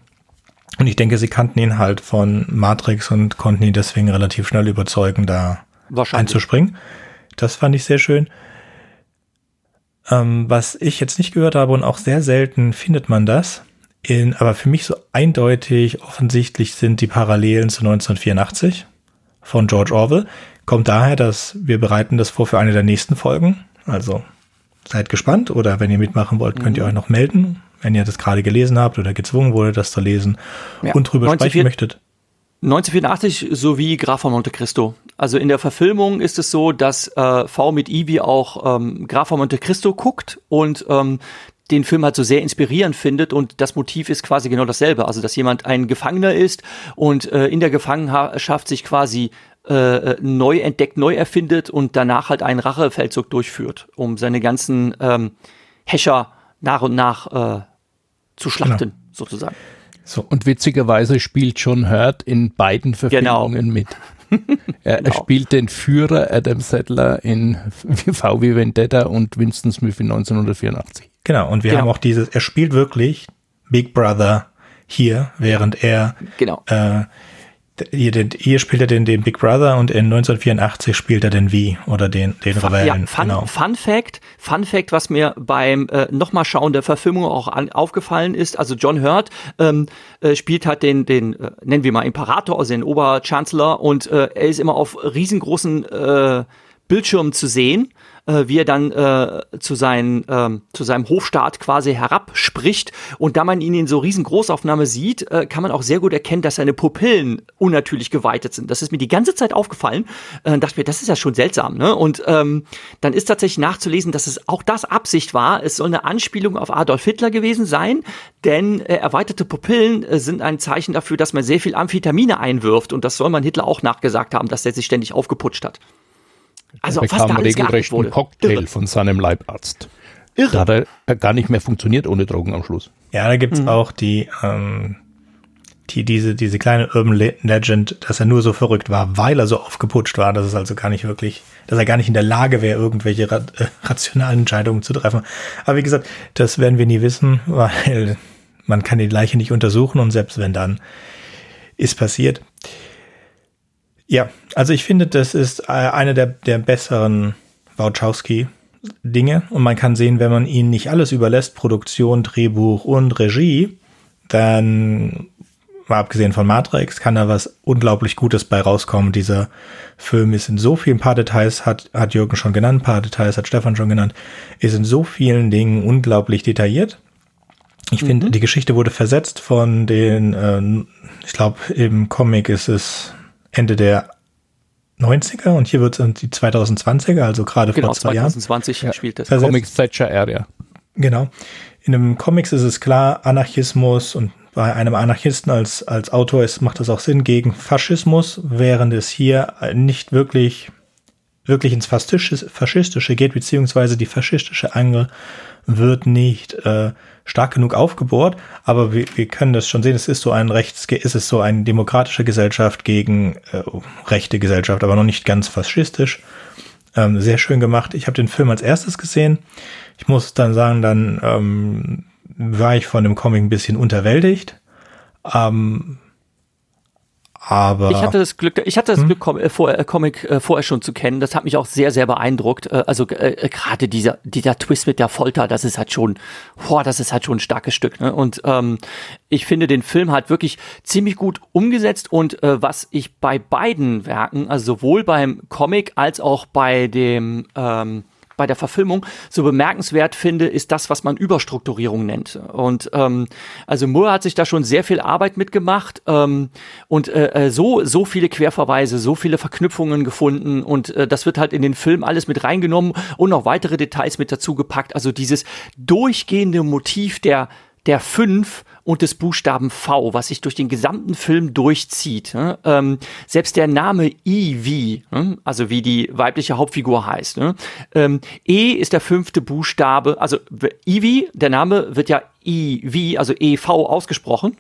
Und ich denke, sie kannten ihn halt von Matrix und konnten ihn deswegen relativ schnell überzeugen, da einzuspringen. Das fand ich sehr schön. Ähm, was ich jetzt nicht gehört habe und auch sehr selten findet man das, in, aber für mich so eindeutig offensichtlich sind die Parallelen zu 1984 von George Orwell. Kommt daher, dass wir bereiten das vor für eine der nächsten Folgen. Also seid gespannt oder wenn ihr mitmachen wollt, könnt ihr mhm. euch noch melden, wenn ihr das gerade gelesen habt oder gezwungen wurde, das zu lesen ja. und drüber 19, sprechen möchtet. 1984 sowie Graf von Monte Cristo. Also in der Verfilmung ist es so, dass äh, V mit Ibi auch ähm, Graf von Monte Cristo guckt und ähm, den Film halt so sehr inspirierend findet und das Motiv ist quasi genau dasselbe. Also dass jemand ein Gefangener ist und äh, in der Gefangenschaft sich quasi äh, neu entdeckt, neu erfindet und danach halt einen Rachefeldzug durchführt, um seine ganzen ähm, Häscher nach und nach äh, zu schlachten, genau. sozusagen. So. Und witzigerweise spielt John Hurt in beiden genau. Verfilmungen genau. mit. er, genau. er, spielt den Führer Adam Settler in V wie Vendetta und Winston Smith in 1984. Genau, und wir genau. haben auch dieses, er spielt wirklich Big Brother hier, während er genau. äh, hier, den, hier spielt er den, den Big Brother und in 1984 spielt er den V oder den, den Rebellen. Ja, Fun, genau. Fun Fact, Fun Fact, was mir beim äh, nochmal schauen der Verfilmung auch an, aufgefallen ist, also John Hurt ähm, äh, spielt halt den, den äh, nennen wir mal Imperator, also den Oberchancellor und äh, er ist immer auf riesengroßen äh, Bildschirmen zu sehen äh, wie er dann äh, zu, seinen, ähm, zu seinem Hofstaat quasi herabspricht. Und da man ihn in so riesen Großaufnahme sieht, äh, kann man auch sehr gut erkennen, dass seine Pupillen unnatürlich geweitet sind. Das ist mir die ganze Zeit aufgefallen. Äh, dachte mir, das ist ja schon seltsam. Ne? Und ähm, dann ist tatsächlich nachzulesen, dass es auch das Absicht war. Es soll eine Anspielung auf Adolf Hitler gewesen sein, denn äh, erweiterte Pupillen äh, sind ein Zeichen dafür, dass man sehr viel Amphetamine einwirft. Und das soll man Hitler auch nachgesagt haben, dass er sich ständig aufgeputscht hat. Also er bekam regelrecht einen Cocktail Irre. von seinem Leibarzt. Irre. Da hat er gar nicht mehr funktioniert ohne Drogen am Schluss. Ja, da gibt's mhm. auch die, ähm, die, diese, diese kleine Urban Legend, dass er nur so verrückt war, weil er so aufgeputscht war, dass es also gar nicht wirklich, dass er gar nicht in der Lage wäre, irgendwelche ra äh, rationalen Entscheidungen zu treffen. Aber wie gesagt, das werden wir nie wissen, weil man kann die Leiche nicht untersuchen und selbst wenn dann ist passiert. Ja, also ich finde, das ist äh, eine der, der besseren Wachowski-Dinge. Und man kann sehen, wenn man ihnen nicht alles überlässt, Produktion, Drehbuch und Regie, dann, mal abgesehen von Matrix, kann da was unglaublich Gutes bei rauskommen. Dieser Film ist in so vielen paar Details, hat, hat Jürgen schon genannt, paar Details hat Stefan schon genannt, ist in so vielen Dingen unglaublich detailliert. Ich mhm. finde, die Geschichte wurde versetzt von den, äh, ich glaube, im Comic ist es Ende der 90er und hier wird es die 2020er, also gerade genau, vor zwei 2020 Jahren. spielt das. Comics Thatcher Area. Genau. In einem Comics ist es klar, Anarchismus und bei einem Anarchisten als, als Autor ist, macht das auch Sinn gegen Faschismus, während es hier nicht wirklich, wirklich ins Faschistische geht, beziehungsweise die faschistische Angel wird nicht äh, stark genug aufgebohrt, aber wir, wir können das schon sehen, es ist so ein Rechts, es so eine demokratische Gesellschaft gegen äh, rechte Gesellschaft, aber noch nicht ganz faschistisch. Ähm, sehr schön gemacht. Ich habe den Film als erstes gesehen. Ich muss dann sagen, dann ähm, war ich von dem Comic ein bisschen unterwältigt. Ähm, aber ich hatte das Glück, ich hatte das hm? Glück, Com äh, vor, äh, Comic äh, vorher schon zu kennen. Das hat mich auch sehr, sehr beeindruckt. Äh, also äh, äh, gerade dieser, dieser Twist mit der Folter, das ist halt schon, boah, das ist halt schon ein starkes Stück. Ne? Und ähm, ich finde den Film halt wirklich ziemlich gut umgesetzt. Und was ich bei beiden Werken, also sowohl beim Comic als auch bei dem ähm, bei der Verfilmung so bemerkenswert finde, ist das, was man Überstrukturierung nennt. Und ähm, also Moore hat sich da schon sehr viel Arbeit mitgemacht ähm, und äh, äh, so so viele Querverweise, so viele Verknüpfungen gefunden und äh, das wird halt in den Film alles mit reingenommen und noch weitere Details mit dazu gepackt. Also dieses durchgehende Motiv der der fünf und des Buchstaben V, was sich durch den gesamten Film durchzieht. Ne? Ähm, selbst der Name Evie, ne? also wie die weibliche Hauptfigur heißt. Ne? Ähm, e ist der fünfte Buchstabe, also Evie, der Name wird ja I, wie, also EV ausgesprochen.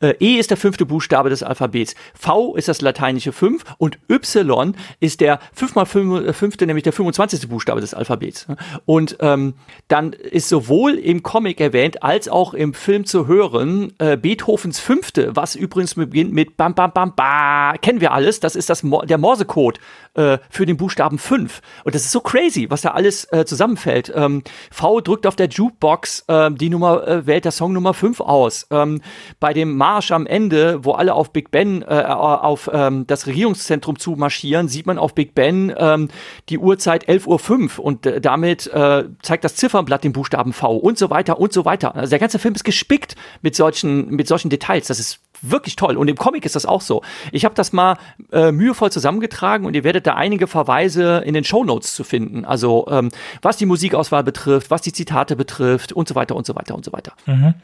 Äh, e ist der fünfte Buchstabe des Alphabets. V ist das lateinische 5 und Y ist der 5 mal 5, äh, nämlich der 25. Buchstabe des Alphabets. Und ähm, dann ist sowohl im Comic erwähnt als auch im Film zu hören äh, Beethovens fünfte, was übrigens beginnt mit Bam Bam Bam Ba. Kennen wir alles. Das ist das Mo der Morsecode äh, für den Buchstaben 5. Und das ist so crazy, was da alles äh, zusammenfällt. Ähm, v drückt auf der Jukebox äh, die Nummer, äh, wählt der Song Nummer 5 aus. Ähm, bei dem Marsch am Ende, wo alle auf Big Ben, äh, auf ähm, das Regierungszentrum zu marschieren, sieht man auf Big Ben ähm, die Uhrzeit 11.05 Uhr und äh, damit äh, zeigt das Ziffernblatt den Buchstaben V und so weiter und so weiter. Also der ganze Film ist gespickt mit solchen, mit solchen Details. Das ist wirklich toll. Und im Comic ist das auch so. Ich habe das mal äh, mühevoll zusammengetragen und ihr werdet da einige Verweise in den Show Notes zu finden. Also ähm, was die Musikauswahl betrifft, was die Zitate betrifft und so weiter und so weiter und so weiter. Mhm.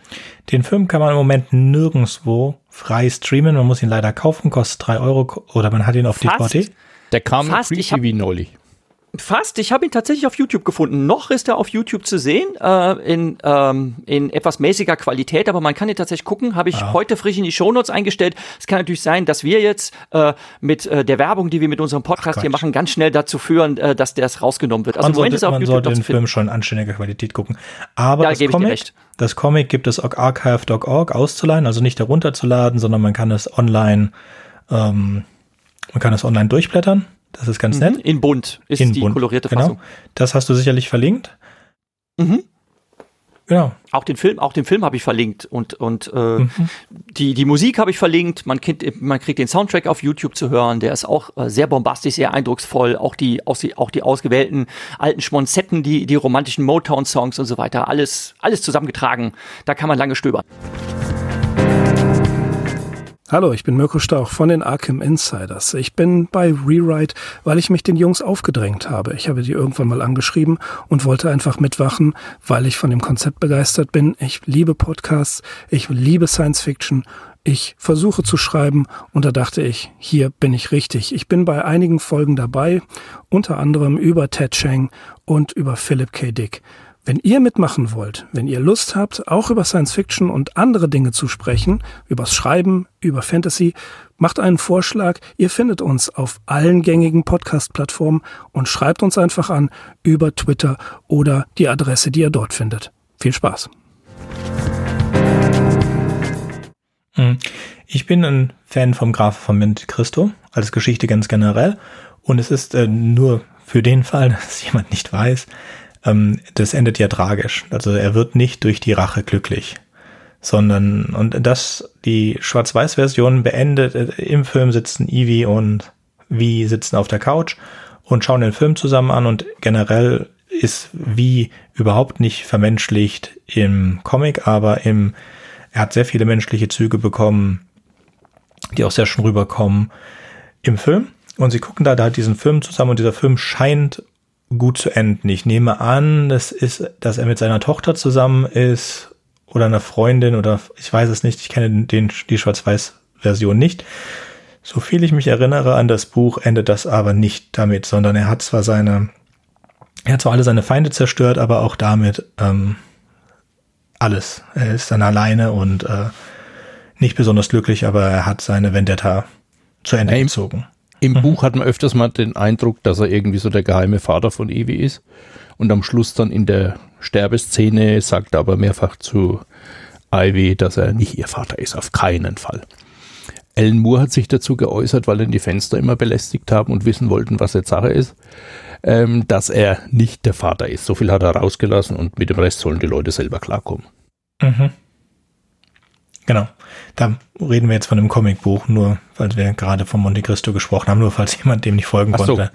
Den Film kann man im Moment nirgendwo frei streamen. Man muss ihn leider kaufen, kostet drei Euro oder man hat ihn auf Fast, DVD. Der kam Fast, Free TV neulich. Fast. Ich habe ihn tatsächlich auf YouTube gefunden. Noch ist er auf YouTube zu sehen, äh, in, ähm, in etwas mäßiger Qualität, aber man kann ihn tatsächlich gucken. Habe ich ja. heute frisch in die Shownotes eingestellt. Es kann natürlich sein, dass wir jetzt äh, mit äh, der Werbung, die wir mit unserem Podcast Ach, hier machen, ganz schnell dazu führen, äh, dass das rausgenommen wird. Also man sollte, ist auf man YouTube sollte den Film schon in anständiger Qualität gucken. Aber ja, das, Comic, das Comic gibt es auf archive.org auszuleihen, also nicht herunterzuladen, sondern man kann es online, ähm, man kann es online durchblättern das ist ganz mhm. nett. In bunt ist in die bunt. kolorierte genau. Fassung. Das hast du sicherlich verlinkt. Mhm. Genau. Auch den Film, auch den Film habe ich verlinkt und und äh, mhm. die die Musik habe ich verlinkt. Man kriegt man kriegt den Soundtrack auf YouTube zu hören. Der ist auch äh, sehr bombastisch, sehr eindrucksvoll. Auch die auch die, auch die ausgewählten alten Schmonzetten, die die romantischen Motown Songs und so weiter. Alles alles zusammengetragen. Da kann man lange stöbern. Hallo, ich bin Mirko Stauch von den Arkham Insiders. Ich bin bei Rewrite, weil ich mich den Jungs aufgedrängt habe. Ich habe die irgendwann mal angeschrieben und wollte einfach mitwachen, weil ich von dem Konzept begeistert bin. Ich liebe Podcasts, ich liebe Science Fiction. Ich versuche zu schreiben und da dachte ich, hier bin ich richtig. Ich bin bei einigen Folgen dabei, unter anderem über Ted Chang und über Philip K. Dick. Wenn ihr mitmachen wollt, wenn ihr Lust habt, auch über Science Fiction und andere Dinge zu sprechen, übers Schreiben, über Fantasy, macht einen Vorschlag. Ihr findet uns auf allen gängigen Podcast-Plattformen und schreibt uns einfach an über Twitter oder die Adresse, die ihr dort findet. Viel Spaß. Hm. Ich bin ein Fan vom Graf von Monte Cristo, als Geschichte ganz generell. Und es ist äh, nur für den Fall, dass jemand nicht weiß, ähm, das endet ja tragisch. Also er wird nicht durch die Rache glücklich, sondern und das die Schwarz-Weiß-Version beendet. Äh, Im Film sitzen Evie und Vi sitzen auf der Couch und schauen den Film zusammen an und generell ist wie überhaupt nicht vermenschlicht im Comic, aber im er hat sehr viele menschliche Züge bekommen, die auch sehr schön rüberkommen im Film. Und sie gucken da, da diesen Film zusammen und dieser Film scheint gut zu enden. Ich nehme an, das ist, dass er mit seiner Tochter zusammen ist oder einer Freundin oder ich weiß es nicht. Ich kenne den, die Schwarz-Weiß-Version nicht. So viel ich mich erinnere an das Buch, endet das aber nicht damit, sondern er hat zwar seine, er hat zwar alle seine Feinde zerstört, aber auch damit ähm, alles. Er ist dann alleine und äh, nicht besonders glücklich, aber er hat seine Vendetta zu Ende gezogen. Im mhm. Buch hat man öfters mal den Eindruck, dass er irgendwie so der geheime Vater von Evi ist. Und am Schluss dann in der Sterbeszene sagt er aber mehrfach zu Ivy, dass er nicht ihr Vater ist, auf keinen Fall. Alan Moore hat sich dazu geäußert, weil ihn die Fenster immer belästigt haben und wissen wollten, was jetzt Sache ist, ähm, dass er nicht der Vater ist. So viel hat er rausgelassen und mit dem Rest sollen die Leute selber klarkommen. Mhm. Genau. Da reden wir jetzt von einem Comicbuch, nur weil wir gerade von Monte Cristo gesprochen haben, nur falls jemand dem nicht folgen so. konnte.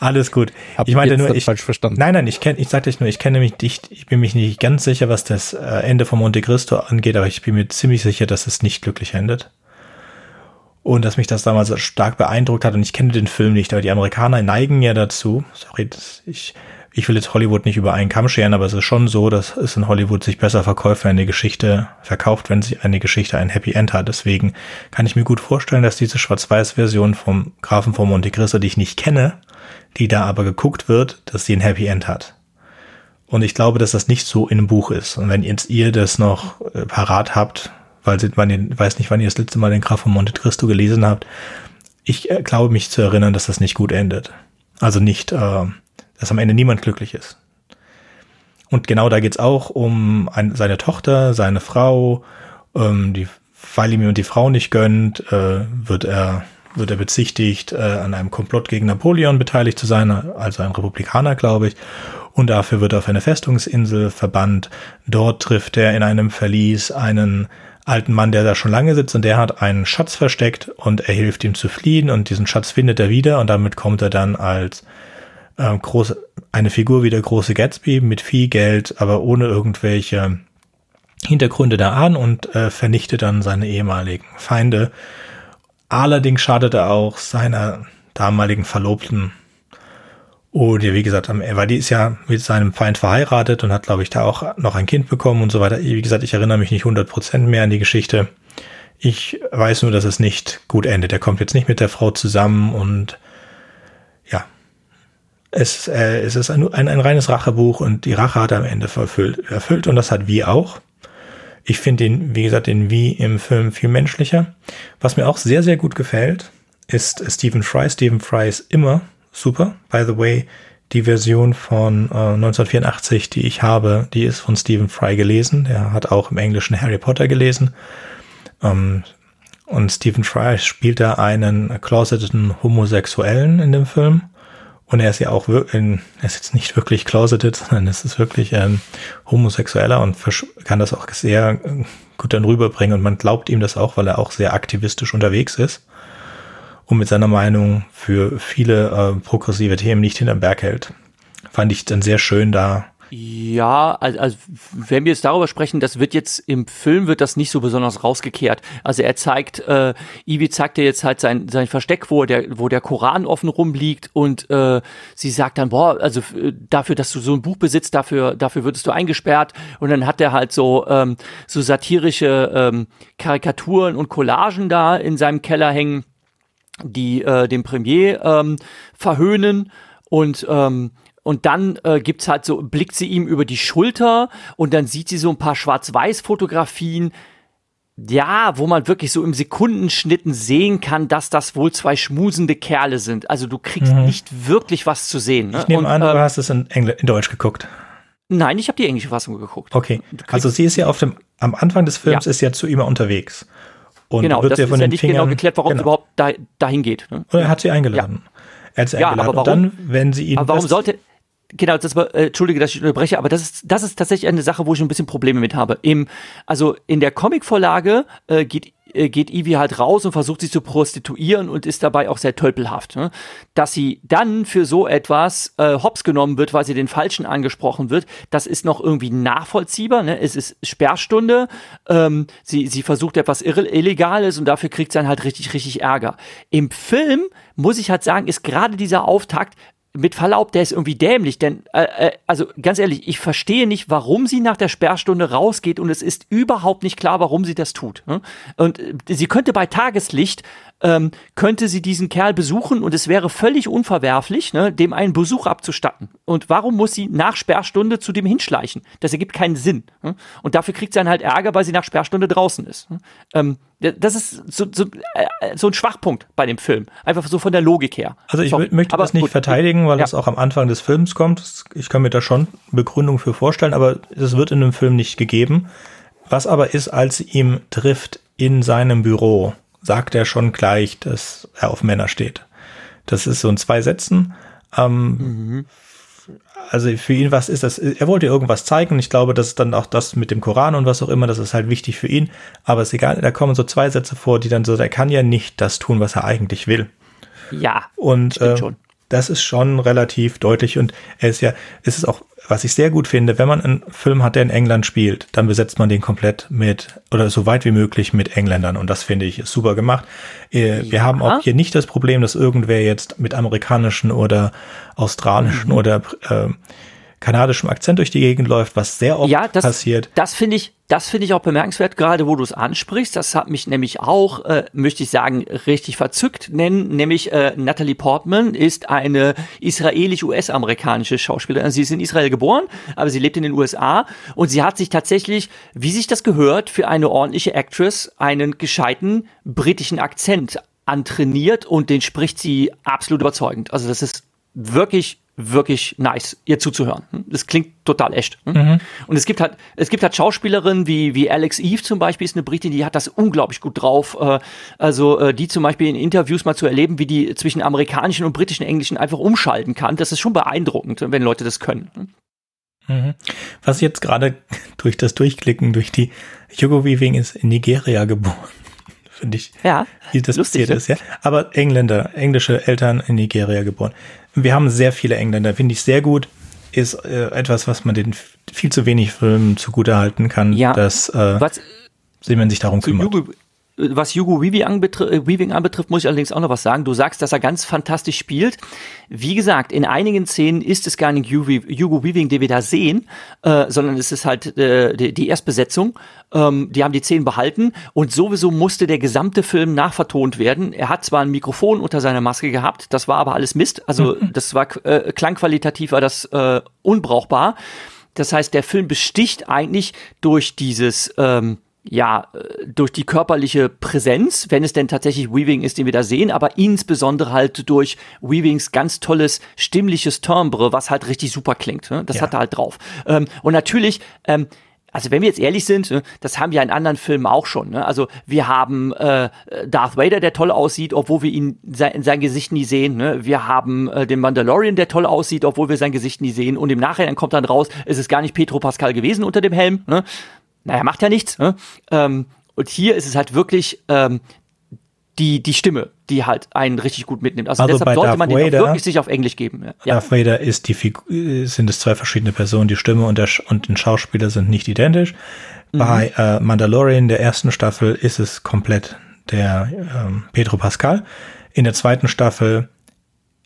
Alles gut. Hab ich jetzt nur, ich, falsch verstanden. Nein, nein, ich kenne, ich sagte nur, ich kenne mich nicht, ich bin mich nicht ganz sicher, was das äh, Ende von Monte Cristo angeht, aber ich bin mir ziemlich sicher, dass es nicht glücklich endet. Und dass mich das damals stark beeindruckt hat und ich kenne den Film nicht, aber die Amerikaner neigen ja dazu, sorry, das, ich, ich will jetzt Hollywood nicht über einen Kamm scheren, aber es ist schon so, dass es in Hollywood sich besser verkauft, wenn eine Geschichte verkauft, wenn sich eine Geschichte ein Happy End hat. Deswegen kann ich mir gut vorstellen, dass diese Schwarz-Weiß-Version vom Grafen von Monte Cristo, die ich nicht kenne, die da aber geguckt wird, dass sie ein Happy End hat. Und ich glaube, dass das nicht so in einem Buch ist. Und wenn jetzt ihr das noch äh, parat habt, weil wann ihr, weiß nicht, wann ihr das letzte Mal den Graf von Monte Cristo gelesen habt, ich äh, glaube mich zu erinnern, dass das nicht gut endet. Also nicht, äh, dass am Ende niemand glücklich ist. Und genau da geht's auch um ein, seine Tochter, seine Frau, ähm, die, weil ihm jemand die Frau nicht gönnt, äh, wird er wird er bezichtigt, äh, an einem Komplott gegen Napoleon beteiligt zu sein, also ein Republikaner, glaube ich. Und dafür wird er auf eine Festungsinsel verbannt. Dort trifft er in einem Verlies einen alten Mann, der da schon lange sitzt und der hat einen Schatz versteckt und er hilft ihm zu fliehen und diesen Schatz findet er wieder und damit kommt er dann als äh, große, eine Figur wie der große Gatsby mit viel Geld, aber ohne irgendwelche Hintergründe da an und äh, vernichtet dann seine ehemaligen Feinde. Allerdings schadet er auch seiner damaligen Verlobten. Und ja, wie gesagt, weil die ist ja mit seinem Feind verheiratet und hat, glaube ich, da auch noch ein Kind bekommen und so weiter. Wie gesagt, ich erinnere mich nicht 100% mehr an die Geschichte. Ich weiß nur, dass es nicht gut endet. Er kommt jetzt nicht mit der Frau zusammen und es, äh, es ist ein, ein, ein reines Rachebuch und die Rache hat er am Ende erfüllt, erfüllt und das hat wie auch. Ich finde den, wie gesagt, den Wie im Film viel menschlicher. Was mir auch sehr, sehr gut gefällt, ist Stephen Fry. Stephen Fry ist immer super. By the way, die Version von äh, 1984, die ich habe, die ist von Stephen Fry gelesen. Der hat auch im Englischen Harry Potter gelesen. Ähm, und Stephen Fry spielt da einen closeteten Homosexuellen in dem Film. Und er ist ja auch in, er ist jetzt nicht wirklich closeted, sondern es ist wirklich ein Homosexueller und kann das auch sehr äh, gut dann rüberbringen. Und man glaubt ihm das auch, weil er auch sehr aktivistisch unterwegs ist und mit seiner Meinung für viele äh, progressive Themen nicht hinterm Berg hält. Fand ich dann sehr schön da ja, also, also wenn wir jetzt darüber sprechen, das wird jetzt im Film wird das nicht so besonders rausgekehrt. Also er zeigt, äh, Ivi zeigt ja jetzt halt sein, sein Versteck, wo der, wo der Koran offen rumliegt und äh, sie sagt dann, boah, also dafür, dass du so ein Buch besitzt, dafür, dafür würdest du eingesperrt. Und dann hat er halt so, ähm, so satirische ähm, Karikaturen und Collagen da in seinem Keller hängen, die äh, den Premier ähm, verhöhnen und ähm, und dann äh, gibt's halt so, blickt sie ihm über die Schulter und dann sieht sie so ein paar Schwarz-Weiß-Fotografien. Ja, wo man wirklich so im Sekundenschnitten sehen kann, dass das wohl zwei schmusende Kerle sind. Also du kriegst mhm. nicht wirklich was zu sehen. Ne? Ich nehme und, an, du ähm, hast es in, Engl in Deutsch geguckt. Nein, ich habe die englische Fassung geguckt. Okay, also sie ist ja auf dem, am Anfang des Films ja. ist ja zu ihm unterwegs. Und genau, wird das ja von ist ja nicht genau Fingern, genau geklärt, warum genau. sie überhaupt da, dahin geht. Ne? Oder er hat sie eingeladen. Ja. Er hat sie ja, eingeladen. Aber warum, und dann, wenn sie ihn. Aber warum sollte, Genau, das war, äh, entschuldige, dass ich unterbreche, aber das ist, das ist tatsächlich eine Sache, wo ich ein bisschen Probleme mit habe. Im, also in der Comicvorlage äh, geht äh, geht Ivy halt raus und versucht sich zu prostituieren und ist dabei auch sehr tölpelhaft. Ne? Dass sie dann für so etwas äh, hops genommen wird, weil sie den Falschen angesprochen wird, das ist noch irgendwie nachvollziehbar. Ne? Es ist Sperrstunde, ähm, sie, sie versucht etwas Illegales und dafür kriegt sie dann halt richtig, richtig Ärger. Im Film, muss ich halt sagen, ist gerade dieser Auftakt mit Verlaub, der ist irgendwie dämlich, denn, äh, äh, also ganz ehrlich, ich verstehe nicht, warum sie nach der Sperrstunde rausgeht und es ist überhaupt nicht klar, warum sie das tut. Ne? Und äh, sie könnte bei Tageslicht ähm, könnte sie diesen Kerl besuchen und es wäre völlig unverwerflich, ne, dem einen Besuch abzustatten. Und warum muss sie nach Sperrstunde zu dem hinschleichen? Das ergibt keinen Sinn. Ne? Und dafür kriegt sie dann halt Ärger, weil sie nach Sperrstunde draußen ist. Ne? Ähm, das ist so, so, äh, so, ein Schwachpunkt bei dem Film. Einfach so von der Logik her. Also ich Sorry. möchte aber das nicht gut. verteidigen, weil ja. das auch am Anfang des Films kommt. Ich kann mir da schon Begründung für vorstellen, aber es wird in dem Film nicht gegeben. Was aber ist, als sie ihm trifft in seinem Büro sagt er schon gleich, dass er auf Männer steht. Das ist so in zwei Sätzen. Ähm, mhm. also für ihn was ist das, er wollte irgendwas zeigen und ich glaube, dass dann auch das mit dem Koran und was auch immer, das ist halt wichtig für ihn, aber ist egal, da kommen so zwei Sätze vor, die dann so, er kann ja nicht das tun, was er eigentlich will. Ja. Und äh, das ist schon relativ deutlich und er ist ja, es ist auch was ich sehr gut finde, wenn man einen Film hat, der in England spielt, dann besetzt man den komplett mit oder so weit wie möglich mit Engländern und das finde ich super gemacht. Äh, wir ja. haben auch hier nicht das Problem, dass irgendwer jetzt mit amerikanischen oder australischen mhm. oder äh, kanadischem Akzent durch die Gegend läuft, was sehr oft ja, das, passiert. Das finde ich, das finde ich auch bemerkenswert, gerade wo du es ansprichst. Das hat mich nämlich auch, äh, möchte ich sagen, richtig verzückt nennen. Nämlich äh, Natalie Portman ist eine israelisch-US-amerikanische Schauspielerin. Sie ist in Israel geboren, aber sie lebt in den USA und sie hat sich tatsächlich, wie sich das gehört, für eine ordentliche Actress einen gescheiten britischen Akzent antrainiert und den spricht sie absolut überzeugend. Also das ist wirklich wirklich nice, ihr zuzuhören. Das klingt total echt. Mhm. Und es gibt halt, es gibt halt Schauspielerinnen wie, wie Alex Eve zum Beispiel, ist eine Britin, die hat das unglaublich gut drauf. Äh, also äh, die zum Beispiel in Interviews mal zu erleben, wie die zwischen amerikanischen und britischen Englischen einfach umschalten kann. Das ist schon beeindruckend, wenn Leute das können. Mhm. Was jetzt gerade durch das Durchklicken durch die Hugo Weaving ist in Nigeria geboren. Finde ich, ja, wie das lustig, passiert ist, ja. Aber Engländer, englische Eltern in Nigeria geboren. Wir haben sehr viele Engländer, finde ich sehr gut. Ist äh, etwas, was man den viel zu wenig Filmen zugutehalten kann, ja, dass äh, was, sie man sich darum kümmert. Hugo, was Hugo Weaving, anbetrifft, äh, Weaving anbetrifft, muss ich allerdings auch noch was sagen. Du sagst, dass er ganz fantastisch spielt. Wie gesagt, in einigen Szenen ist es gar nicht Hugo Weaving, den wir da sehen, äh, sondern es ist halt äh, die, die Erstbesetzung. Ähm, die haben die Szenen behalten und sowieso musste der gesamte Film nachvertont werden. Er hat zwar ein Mikrofon unter seiner Maske gehabt, das war aber alles Mist. Also das war äh, klangqualitativ war das äh, unbrauchbar. Das heißt, der Film besticht eigentlich durch dieses ähm, ja, äh, durch die körperliche Präsenz, wenn es denn tatsächlich Weaving ist, den wir da sehen, aber insbesondere halt durch Weavings ganz tolles stimmliches Timbre, was halt richtig super klingt. Ne? Das ja. hat er halt drauf. Ähm, und natürlich, ähm, also wenn wir jetzt ehrlich sind, ne, das haben wir in anderen Filmen auch schon. Ne? Also wir haben äh, Darth Vader, der toll aussieht, obwohl wir ihn sein, sein Gesicht nie sehen. Ne? Wir haben äh, den Mandalorian, der toll aussieht, obwohl wir sein Gesicht nie sehen. Und im Nachhinein kommt dann raus, es ist gar nicht Petro Pascal gewesen unter dem Helm. Ne? Naja, macht ja nichts. Ne? Ähm, und hier ist es halt wirklich ähm, die, die Stimme, die halt einen richtig gut mitnimmt. Also, also deshalb sollte Darth man den Vader, wirklich sich auf Englisch geben. Ja. Darth Vader ist die Figur, sind es zwei verschiedene Personen. Die Stimme und der und den Schauspieler sind nicht identisch. Mhm. Bei äh, Mandalorian der ersten Staffel ist es komplett der ähm, Pedro Pascal. In der zweiten Staffel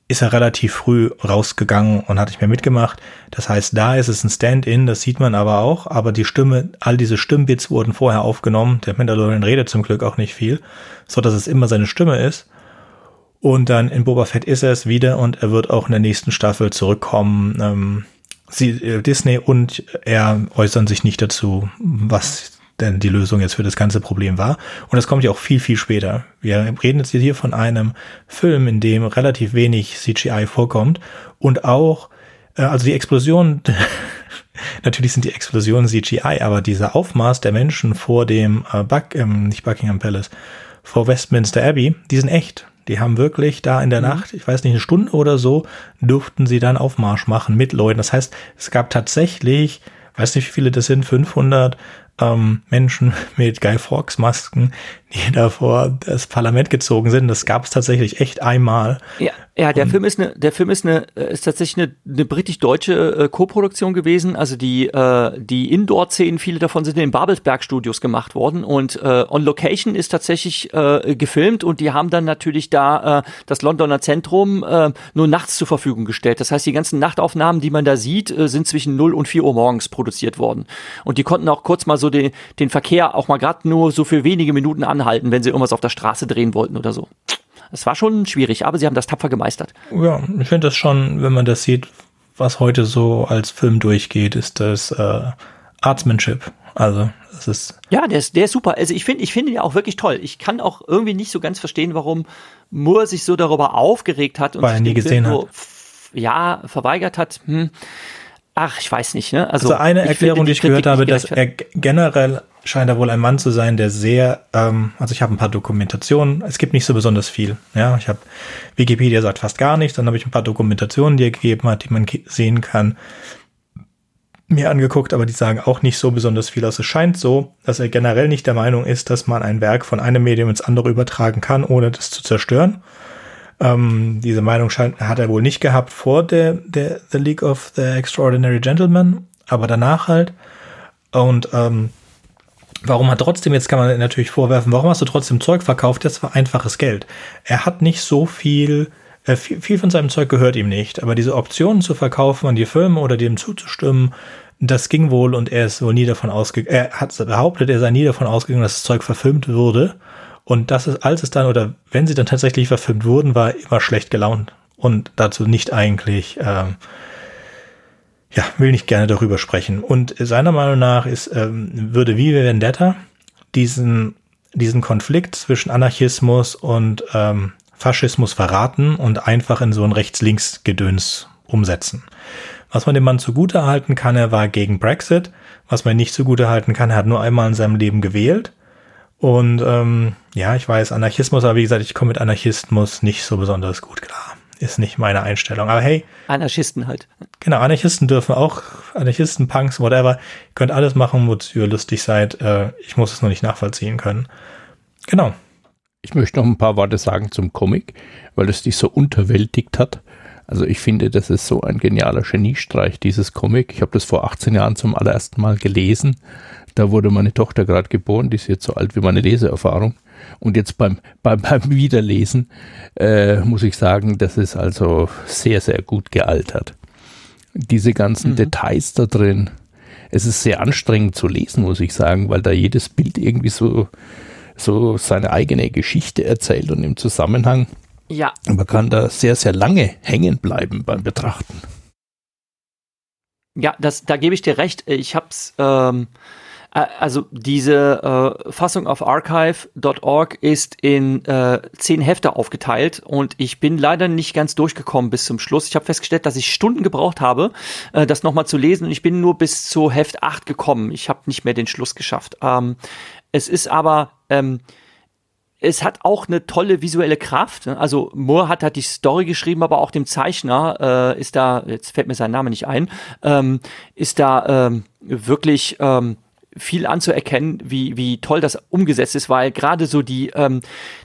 ist er relativ früh rausgegangen und hat nicht mehr mitgemacht. Das heißt, da ist es ein Stand-in, das sieht man aber auch, aber die Stimme, all diese Stimmbits wurden vorher aufgenommen. Der Mandalorian redet zum Glück auch nicht viel, so dass es immer seine Stimme ist. Und dann in Boba Fett ist er es wieder und er wird auch in der nächsten Staffel zurückkommen. Ähm, sie, äh, Disney und er äußern sich nicht dazu, was denn die Lösung jetzt für das ganze Problem war. Und das kommt ja auch viel, viel später. Wir reden jetzt hier von einem Film, in dem relativ wenig CGI vorkommt und auch, äh, also die Explosion, natürlich sind die Explosionen CGI, aber dieser Aufmaß der Menschen vor dem äh, Buck, ähm, nicht Buckingham Palace, vor Westminster Abbey, die sind echt. Die haben wirklich da in der mhm. Nacht, ich weiß nicht, eine Stunde oder so, durften sie dann Aufmarsch machen mit Leuten. Das heißt, es gab tatsächlich, weiß nicht, wie viele das sind, 500 ähm, Menschen mit Guy Fawkes Masken, die da vor das Parlament gezogen sind. Das gab es tatsächlich echt einmal. Ja, ja, der Film ist eine, der Film ist eine, äh, ist tatsächlich eine, eine britisch-deutsche äh, Co-Produktion gewesen. Also die, äh, die Indoor-Szenen, viele davon sind in den Babelsberg-Studios gemacht worden und äh, On Location ist tatsächlich äh, gefilmt und die haben dann natürlich da äh, das Londoner Zentrum äh, nur nachts zur Verfügung gestellt. Das heißt, die ganzen Nachtaufnahmen, die man da sieht, äh, sind zwischen 0 und 4 Uhr morgens produziert worden. Und die konnten auch kurz mal so den, den Verkehr auch mal gerade nur so für wenige Minuten anhalten, wenn sie irgendwas auf der Straße drehen wollten oder so. Es war schon schwierig, aber sie haben das tapfer gemeistert. Ja, ich finde das schon, wenn man das sieht, was heute so als Film durchgeht, ist das äh, Artsmanship. Also, das ist. Ja, der ist, der ist super. Also, ich finde, ich finde ihn ja auch wirklich toll. Ich kann auch irgendwie nicht so ganz verstehen, warum Moore sich so darüber aufgeregt hat und Weil er nie gesehen hat. ja, verweigert hat. Hm. Ach, ich weiß nicht. Ne? Also, also eine Erklärung, die ich gehört habe, dass er generell scheint er wohl ein Mann zu sein, der sehr, ähm, also ich habe ein paar Dokumentationen, es gibt nicht so besonders viel. Ja, ich habe Wikipedia sagt fast gar nichts, dann habe ich ein paar Dokumentationen, die er gegeben hat, die man sehen kann, mir angeguckt, aber die sagen auch nicht so besonders viel aus. Es scheint so, dass er generell nicht der Meinung ist, dass man ein Werk von einem Medium ins andere übertragen kann, ohne das zu zerstören. Ähm, diese Meinung scheint, hat er wohl nicht gehabt vor der, der The League of the Extraordinary Gentlemen, aber danach halt. Und ähm, warum hat trotzdem, jetzt kann man natürlich vorwerfen, warum hast du trotzdem Zeug verkauft? Das war einfaches Geld. Er hat nicht so viel, äh, viel, viel von seinem Zeug gehört ihm nicht, aber diese Optionen zu verkaufen an die Firmen oder dem zuzustimmen, das ging wohl und er ist wohl nie davon ausgegangen, er hat behauptet, er sei nie davon ausgegangen, dass das Zeug verfilmt würde. Und das ist, als es dann, oder wenn sie dann tatsächlich verfilmt wurden, war er immer schlecht gelaunt und dazu nicht eigentlich, ähm, ja, will nicht gerne darüber sprechen. Und seiner Meinung nach ist, ähm, würde Vive Vendetta diesen, diesen Konflikt zwischen Anarchismus und ähm, Faschismus verraten und einfach in so ein Rechts-Links-Gedöns umsetzen. Was man dem Mann zugute halten kann, er war gegen Brexit. Was man nicht zugute halten kann, er hat nur einmal in seinem Leben gewählt und ähm, ja, ich weiß, Anarchismus, aber wie gesagt, ich komme mit Anarchismus nicht so besonders gut klar. Ist nicht meine Einstellung. Aber hey. Anarchisten halt. Genau, Anarchisten dürfen auch, Anarchisten, Punks, whatever, ihr könnt alles machen, wozu ihr lustig seid. Äh, ich muss es nur nicht nachvollziehen können. Genau. Ich möchte noch ein paar Worte sagen zum Comic, weil es dich so unterwältigt hat. Also ich finde, das ist so ein genialer Geniestreich, dieses Comic. Ich habe das vor 18 Jahren zum allerersten Mal gelesen da wurde meine Tochter gerade geboren, die ist jetzt so alt wie meine Leseerfahrung. Und jetzt beim, beim, beim Wiederlesen äh, muss ich sagen, das ist also sehr, sehr gut gealtert. Diese ganzen mhm. Details da drin. Es ist sehr anstrengend zu lesen, muss ich sagen, weil da jedes Bild irgendwie so, so seine eigene Geschichte erzählt und im Zusammenhang. Ja. Man kann da sehr, sehr lange hängen bleiben beim Betrachten. Ja, das, da gebe ich dir recht. Ich habe es ähm, äh, also diese äh, Fassung auf archive.org ist in äh, zehn Hefte aufgeteilt und ich bin leider nicht ganz durchgekommen bis zum Schluss. Ich habe festgestellt, dass ich Stunden gebraucht habe, äh, das nochmal zu lesen und ich bin nur bis zu Heft 8 gekommen. Ich habe nicht mehr den Schluss geschafft. Ähm, es ist aber ähm, es hat auch eine tolle visuelle Kraft. Also Moore hat halt die Story geschrieben, aber auch dem Zeichner äh, ist da, jetzt fällt mir sein Name nicht ein, ähm, ist da ähm, wirklich ähm, viel anzuerkennen, wie, wie toll das umgesetzt ist, weil gerade so die, ähm,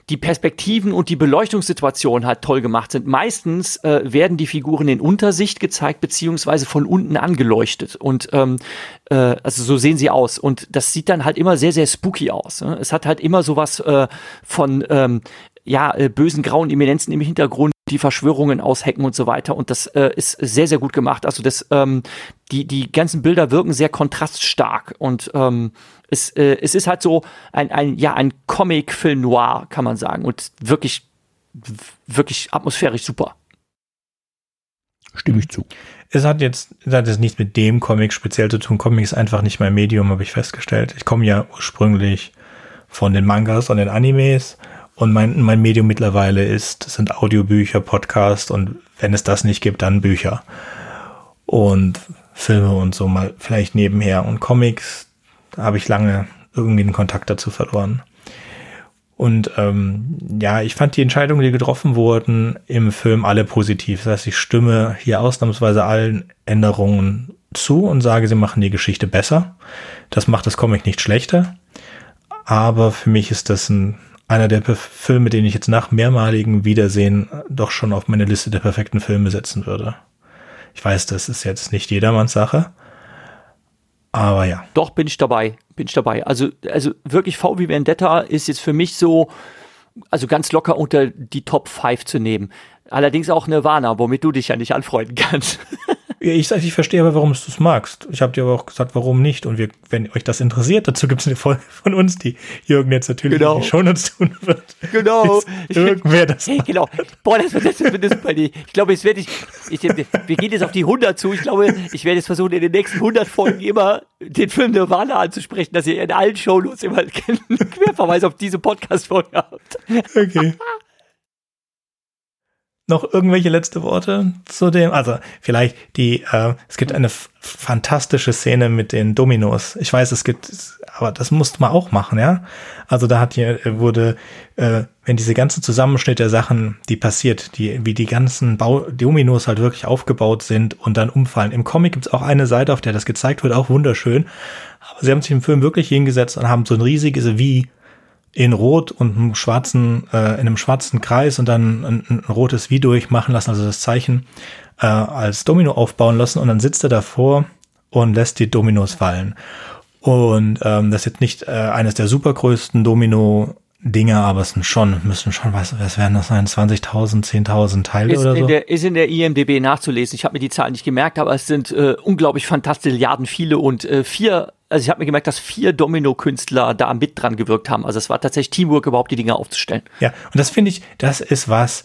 die Perspektiven und die Beleuchtungssituation halt toll gemacht sind. Meistens äh, werden die Figuren in Untersicht gezeigt, beziehungsweise von unten angeleuchtet. Und ähm, äh, also so sehen sie aus. Und das sieht dann halt immer sehr, sehr spooky aus. Ne? Es hat halt immer sowas äh, von ähm, ja, äh, bösen grauen Eminenzen im Hintergrund, die Verschwörungen aushacken und so weiter. Und das äh, ist sehr, sehr gut gemacht. Also das, ähm, die, die ganzen Bilder wirken sehr kontraststark und ähm, es, äh, es ist halt so ein, ein, ja, ein Comic-Film noir, kann man sagen. Und wirklich, wirklich atmosphärisch super. Stimme ich zu. Es hat jetzt, es hat jetzt nichts mit dem Comic speziell zu tun. Comic ist einfach nicht mein Medium, habe ich festgestellt. Ich komme ja ursprünglich von den Mangas und den Animes und mein, mein Medium mittlerweile ist, sind Audiobücher, Podcast und wenn es das nicht gibt, dann Bücher. Und Filme und so mal vielleicht nebenher. Und Comics, da habe ich lange irgendwie den Kontakt dazu verloren. Und ähm, ja, ich fand die Entscheidungen, die getroffen wurden im Film, alle positiv. Das heißt, ich stimme hier ausnahmsweise allen Änderungen zu und sage, sie machen die Geschichte besser. Das macht das Comic nicht schlechter. Aber für mich ist das ein einer der Filme, den ich jetzt nach mehrmaligen Wiedersehen doch schon auf meine Liste der perfekten Filme setzen würde. Ich weiß, das ist jetzt nicht jedermanns Sache. Aber ja. Doch, bin ich dabei. Bin ich dabei. Also, also wirklich VW Vendetta ist jetzt für mich so, also ganz locker unter die Top 5 zu nehmen. Allerdings auch Nirvana, womit du dich ja nicht anfreunden kannst. Ich, ich verstehe aber, warum du es magst. Ich habe dir aber auch gesagt, warum nicht. Und wir, wenn euch das interessiert, dazu gibt es eine Folge von uns, die Jürgen jetzt natürlich genau. in die Shownotes tun wird. Genau. irgendwer das hey, Genau. Boah, das wird, das wird super. Ich glaube, jetzt werde ich, ich, wir gehen jetzt auf die 100 zu. Ich glaube, ich werde jetzt versuchen, in den nächsten 100 Folgen immer den Film Nirvana anzusprechen, dass ihr in allen Shownotes immer einen Querverweis auf diese Podcast-Folge habt. Okay. Noch irgendwelche letzte Worte zu dem? Also vielleicht die, äh, es gibt eine fantastische Szene mit den Dominos. Ich weiß, es gibt, aber das musste man auch machen, ja. Also da hat hier äh, wurde, äh, wenn diese ganze Zusammenschnitt der Sachen, die passiert, die wie die ganzen Bau Dominos halt wirklich aufgebaut sind und dann umfallen. Im Comic gibt's auch eine Seite, auf der das gezeigt wird, auch wunderschön. Aber sie haben sich im Film wirklich hingesetzt und haben so ein riesiges Wie in Rot und einem schwarzen, äh, in einem schwarzen Kreis und dann ein, ein rotes Wie durchmachen lassen, also das Zeichen äh, als Domino aufbauen lassen und dann sitzt er davor und lässt die Dominos fallen. Und ähm, das ist jetzt nicht äh, eines der supergrößten Domino Dinge, aber es sind schon, müssen schon, was, was werden das sein, 20.000, 10.000 Teile ist oder so? Der, ist in der IMDB nachzulesen. Ich habe mir die Zahlen nicht gemerkt, aber es sind äh, unglaublich fantastische Milliarden viele und äh, vier, also ich habe mir gemerkt, dass vier Domino-Künstler da mit dran gewirkt haben. Also es war tatsächlich Teamwork, überhaupt die Dinge aufzustellen. Ja, und das finde ich, das ist was,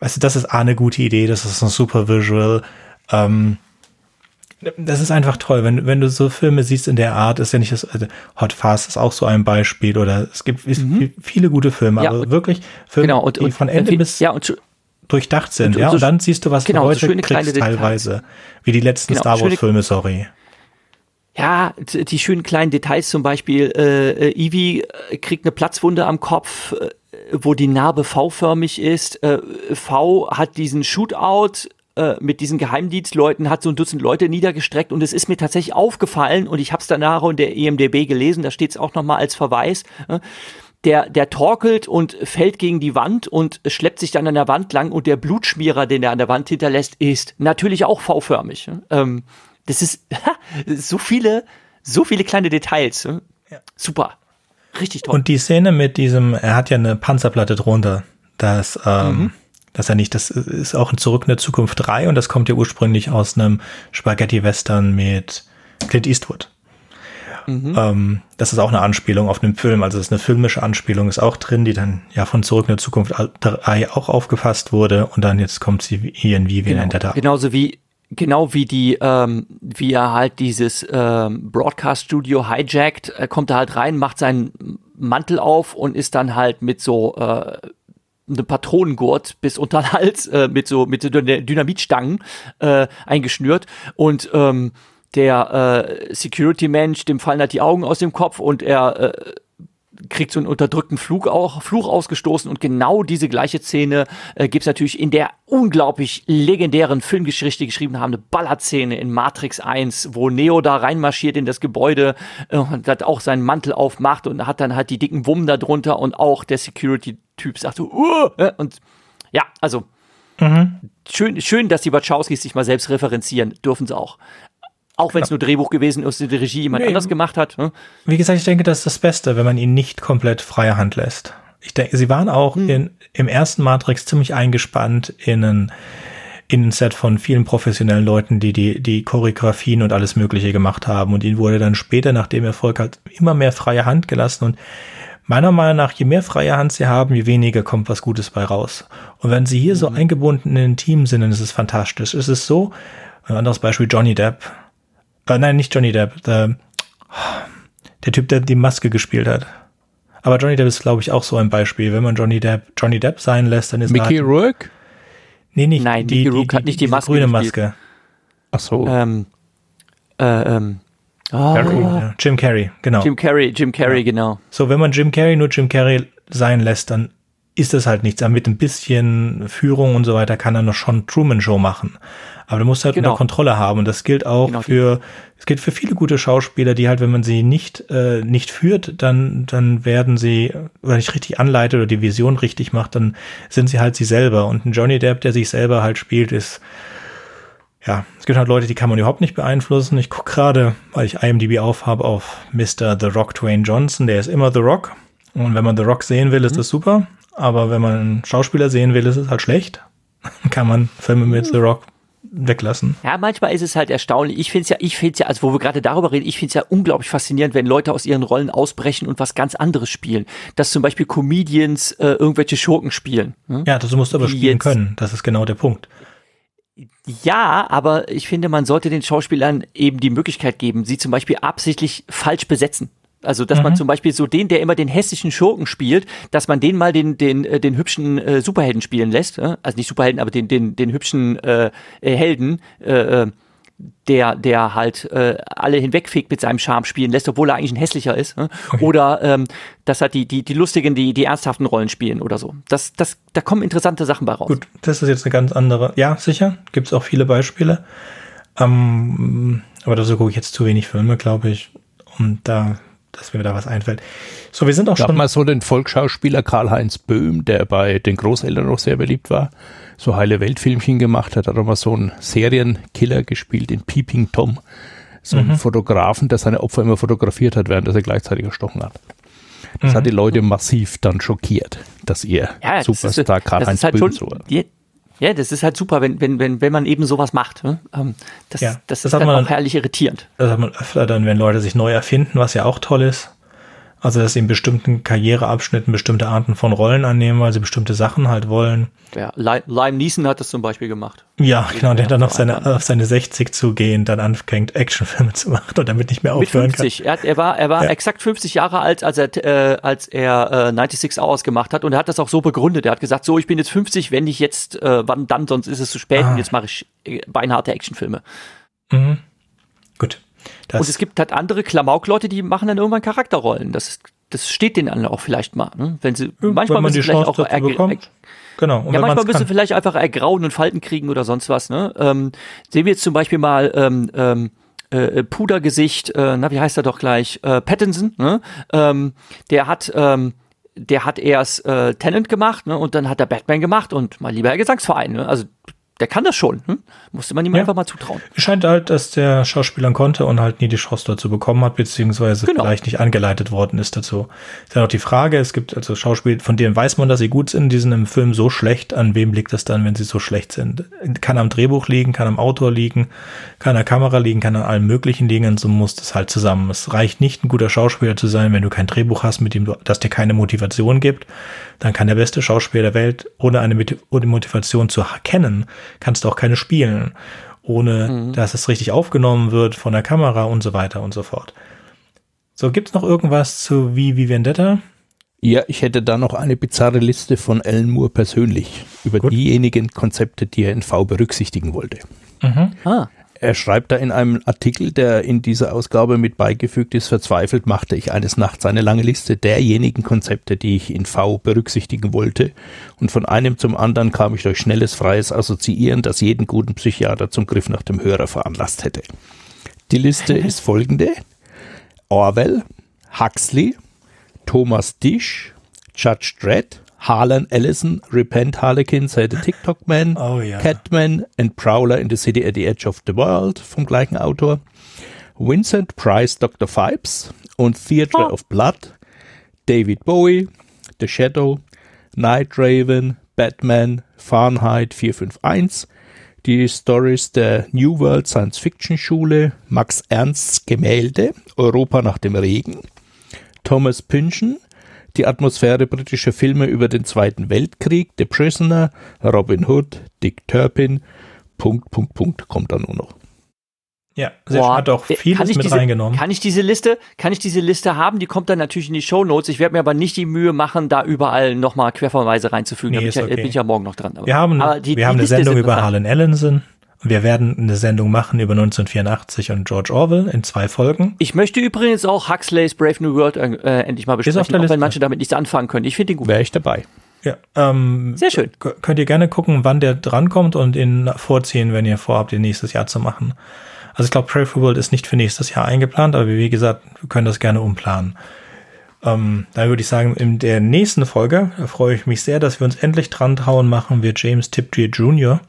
weißt du, das ist eine gute Idee, das ist ein super Visual, ähm, das ist einfach toll, wenn, wenn du so Filme siehst in der Art, ist ja nicht das, also Hot Fast ist auch so ein Beispiel oder es gibt mhm. viele gute Filme, ja, aber wirklich Filme, genau, und, die von Ende und, bis ja, und, durchdacht sind, und, ja, und dann siehst du, was genau, du heute so schöne kriegst teilweise, wie die letzten genau, Star Wars Filme, sorry. Ja, die schönen kleinen Details zum Beispiel, äh, Ivy kriegt eine Platzwunde am Kopf, äh, wo die Narbe V-förmig ist. Äh, v hat diesen Shootout äh, mit diesen Geheimdienstleuten, hat so ein Dutzend Leute niedergestreckt und es ist mir tatsächlich aufgefallen und ich habe es danach in der EMDB gelesen, da steht es auch nochmal als Verweis. Äh, der, der torkelt und fällt gegen die Wand und schleppt sich dann an der Wand lang und der Blutschmierer, den er an der Wand hinterlässt, ist natürlich auch V-förmig. Ähm, das ist so viele, so viele kleine Details. Ja. Super. Richtig toll. Und die Szene mit diesem, er hat ja eine Panzerplatte drunter, das, ähm, mhm dass er nicht, das ist auch in Zurück in der Zukunft 3 und das kommt ja ursprünglich aus einem Spaghetti-Western mit Clint Eastwood. Mhm. Ähm, das ist auch eine Anspielung auf einen Film, also das ist eine filmische Anspielung, ist auch drin, die dann ja von Zurück in der Zukunft 3 auch aufgefasst wurde und dann jetzt kommt sie hier in Vivi genau. in der Tat. Genauso wie genau wie die, ähm, wie er halt dieses ähm, Broadcast-Studio hijackt, er kommt da halt rein, macht seinen Mantel auf und ist dann halt mit so äh, eine Patronengurt bis unter den Hals äh, mit so mit so Dynamitstangen äh, eingeschnürt. Und ähm, der äh, Security-Mensch, dem fallen halt die Augen aus dem Kopf und er äh, kriegt so einen unterdrückten Flug auch, Fluch ausgestoßen und genau diese gleiche Szene äh, gibt natürlich in der unglaublich legendären Filmgeschichte geschrieben haben, eine Ballerszene in Matrix 1, wo Neo da reinmarschiert in das Gebäude äh, und hat auch seinen Mantel aufmacht und hat dann halt die dicken Wummen da drunter und auch der Security Typ sagt so, uh, und ja, also mhm. schön, schön, dass die Wachowskis sich mal selbst referenzieren, dürfen sie auch. Auch wenn es nur Drehbuch gewesen ist, die Regie jemand nee, anders gemacht hat. Hm? Wie gesagt, ich denke, das ist das Beste, wenn man ihn nicht komplett freie Hand lässt. Ich denke, sie waren auch hm. in, im ersten Matrix ziemlich eingespannt in ein, in ein Set von vielen professionellen Leuten, die, die die Choreografien und alles Mögliche gemacht haben. Und ihnen wurde dann später, nach dem Erfolg, halt immer mehr freie Hand gelassen. Und meiner Meinung nach, je mehr freie Hand sie haben, je weniger kommt was Gutes bei raus. Und wenn sie hier mhm. so eingebunden in ein Team sind, dann ist es fantastisch. Es ist so, ein anderes Beispiel, Johnny Depp. Äh, nein, nicht Johnny Depp. Der, der Typ, der die Maske gespielt hat. Aber Johnny Depp ist, glaube ich, auch so ein Beispiel. Wenn man Johnny Depp Johnny Depp sein lässt, dann ist Mickey halt, Rourke? Nee, nicht. Nein, die, Mickey Rourke hat nicht die Maske grüne gespielt. Maske. Ach so. Ähm, äh, ähm, Oh. Carrey, ja. Jim Carrey, genau. Jim Carrey, Jim Carrey, ja. genau. So, wenn man Jim Carrey nur Jim Carrey sein lässt, dann ist das halt nichts. Aber mit ein bisschen Führung und so weiter kann er noch schon Truman Show machen. Aber du musst halt genau. unter Kontrolle haben. Und das gilt auch genau. für, es gilt für viele gute Schauspieler, die halt, wenn man sie nicht, äh, nicht führt, dann, dann werden sie, oder nicht richtig anleitet oder die Vision richtig macht, dann sind sie halt sie selber. Und ein Johnny Depp, der sich selber halt spielt, ist, ja, es gibt halt Leute, die kann man überhaupt nicht beeinflussen. Ich gucke gerade, weil ich IMDb aufhabe, auf Mr. The Rock Dwayne Johnson. Der ist immer The Rock. Und wenn man The Rock sehen will, ist mhm. das super. Aber wenn man einen Schauspieler sehen will, ist es halt schlecht. kann man Filme mit The Rock weglassen. Ja, manchmal ist es halt erstaunlich. Ich finde es ja, ich finde es ja, also wo wir gerade darüber reden, ich finde es ja unglaublich faszinierend, wenn Leute aus ihren Rollen ausbrechen und was ganz anderes spielen. Dass zum Beispiel Comedians äh, irgendwelche Schurken spielen. Hm? Ja, das musst du aber spielen können. Das ist genau der Punkt. Ja, aber ich finde, man sollte den Schauspielern eben die Möglichkeit geben, sie zum Beispiel absichtlich falsch besetzen. Also, dass mhm. man zum Beispiel so den, der immer den hessischen Schurken spielt, dass man den mal den, den, äh, den hübschen äh, Superhelden spielen lässt. Äh? Also nicht Superhelden, aber den, den, den hübschen äh, äh Helden. Äh, äh, der, der halt äh, alle hinwegfegt mit seinem Charme spielen lässt, obwohl er eigentlich ein hässlicher ist. Ne? Okay. Oder ähm, dass er die, die, die lustigen, die, die ernsthaften Rollen spielen oder so. Das, das, da kommen interessante Sachen bei raus. Gut, das ist jetzt eine ganz andere. Ja, sicher, gibt es auch viele Beispiele. Ähm, aber dazu gucke ich jetzt zu wenig Filme, glaube ich, um da, dass mir da was einfällt. So, wir sind auch Gab schon. mal so den Volksschauspieler Karl-Heinz Böhm, der bei den Großeltern noch sehr beliebt war, so heile Weltfilmchen gemacht hat, hat auch mal so einen Serienkiller gespielt in Peeping Tom. So einen mhm. Fotografen, der seine Opfer immer fotografiert hat, während er sie gleichzeitig erstochen hat. Das mhm. hat die Leute massiv dann schockiert, dass ihr ja, Superstar Karl-Heinz halt Böhm so. Die, ja, das ist halt super, wenn, wenn, wenn, wenn man eben sowas macht. Ne? Ähm, das, ja, das, das ist dann auch herrlich irritierend. Das hat man öfter dann, wenn Leute sich neu erfinden, was ja auch toll ist. Also, dass sie in bestimmten Karriereabschnitten bestimmte Arten von Rollen annehmen, weil sie bestimmte Sachen halt wollen. Ja, Lime Neeson hat das zum Beispiel gemacht. Ja, genau, der dann auf seine, auf seine 60 zugehen, dann anfängt, Actionfilme zu machen und damit nicht mehr aufhören Mit 50. Kann. Er, hat, er war, er war ja. exakt 50 Jahre alt, als er, äh, als er äh, 96 Hours gemacht hat und er hat das auch so begründet. Er hat gesagt, so, ich bin jetzt 50, wenn ich jetzt, äh, wann dann, sonst ist es zu spät ah. und jetzt mache ich äh, beinharte Actionfilme. Mhm. Das und es gibt halt andere Klamauk-Leute, die machen dann irgendwann Charakterrollen. Das, das steht denen dann auch vielleicht mal. Ne? Wenn sie, ja, manchmal müssen sie vielleicht auch bekommt. Genau. Und ja, manchmal müssen sie vielleicht einfach ergrauen und Falten kriegen oder sonst was. Ne? Ähm, sehen wir jetzt zum Beispiel mal ähm, ähm, äh, Pudergesicht, äh, na, wie heißt er doch gleich? Äh, Pattinson, ne? ähm, der hat ähm, der hat erst äh, Tenant gemacht ne, und dann hat er Batman gemacht und mal lieber Gesangsverein. Ne? Also der kann das schon. Hm? Musste man ihm ja. einfach mal zutrauen. Es scheint halt, dass der Schauspieler konnte und halt nie die Chance dazu bekommen hat, beziehungsweise genau. vielleicht nicht angeleitet worden ist dazu. Ist ja noch die Frage, es gibt also Schauspieler, von denen weiß man, dass sie gut sind, die sind im Film so schlecht. An wem liegt das dann, wenn sie so schlecht sind? Kann am Drehbuch liegen, kann am Autor liegen, kann an der Kamera liegen, kann an allen möglichen liegen, so muss das halt zusammen. Es reicht nicht, ein guter Schauspieler zu sein, wenn du kein Drehbuch hast, mit dem du, das dir keine Motivation gibt dann kann der beste Schauspieler der Welt, ohne eine Motivation zu erkennen, kannst du auch keine spielen, ohne mhm. dass es richtig aufgenommen wird von der Kamera und so weiter und so fort. So, gibt es noch irgendwas zu Wie wie Vendetta? Ja, ich hätte da noch eine bizarre Liste von Alan Moore persönlich über Gut. diejenigen Konzepte, die er in V berücksichtigen wollte. Mhm. Ah. Er schreibt da in einem Artikel, der in dieser Ausgabe mit beigefügt ist, verzweifelt machte ich eines Nachts eine lange Liste derjenigen Konzepte, die ich in V berücksichtigen wollte, und von einem zum anderen kam ich durch schnelles, freies Assoziieren, das jeden guten Psychiater zum Griff nach dem Hörer veranlasst hätte. Die Liste ist folgende. Orwell, Huxley, Thomas Disch, Judge Dredd, Harlan Ellison, Repent Harlequin, Say the TikTok Man, oh, ja. Catman and Prowler in the City at the Edge of the World vom gleichen Autor, Vincent Price, Dr. Phibes und Theatre oh. of Blood, David Bowie, The Shadow, Night Raven, Batman, Fahrenheit 451, die Stories der New World Science Fiction Schule, Max Ernsts Gemälde, Europa nach dem Regen, Thomas Pynchon, die Atmosphäre britischer Filme über den Zweiten Weltkrieg, The Prisoner, Robin Hood, Dick Turpin, Punkt, Punkt, Punkt, kommt da nur noch. Ja, sie Boah, hat auch vieles mit diese, reingenommen. Kann ich diese Liste, kann ich diese Liste haben? Die kommt dann natürlich in die Show Notes. Ich werde mir aber nicht die Mühe machen, da überall nochmal Querverweise reinzufügen. Nee, da bin, ich, okay. bin ich ja morgen noch dran. Aber, wir haben, die, wir haben eine Sendung über Harlan Ellison. Wir werden eine Sendung machen über 1984 und George Orwell in zwei Folgen. Ich möchte übrigens auch Huxley's Brave New World äh, endlich mal besprechen, auch wenn manche damit nichts anfangen können. Ich finde den gut. Wäre ich dabei. Ja, ähm, sehr schön. Könnt ihr gerne gucken, wann der drankommt und ihn vorziehen, wenn ihr vorhabt, ihn nächstes Jahr zu machen. Also ich glaube, Brave New World ist nicht für nächstes Jahr eingeplant, aber wie gesagt, wir können das gerne umplanen. Ähm, da würde ich sagen, in der nächsten Folge freue ich mich sehr, dass wir uns endlich dran trauen, machen wir James Tiptree Jr.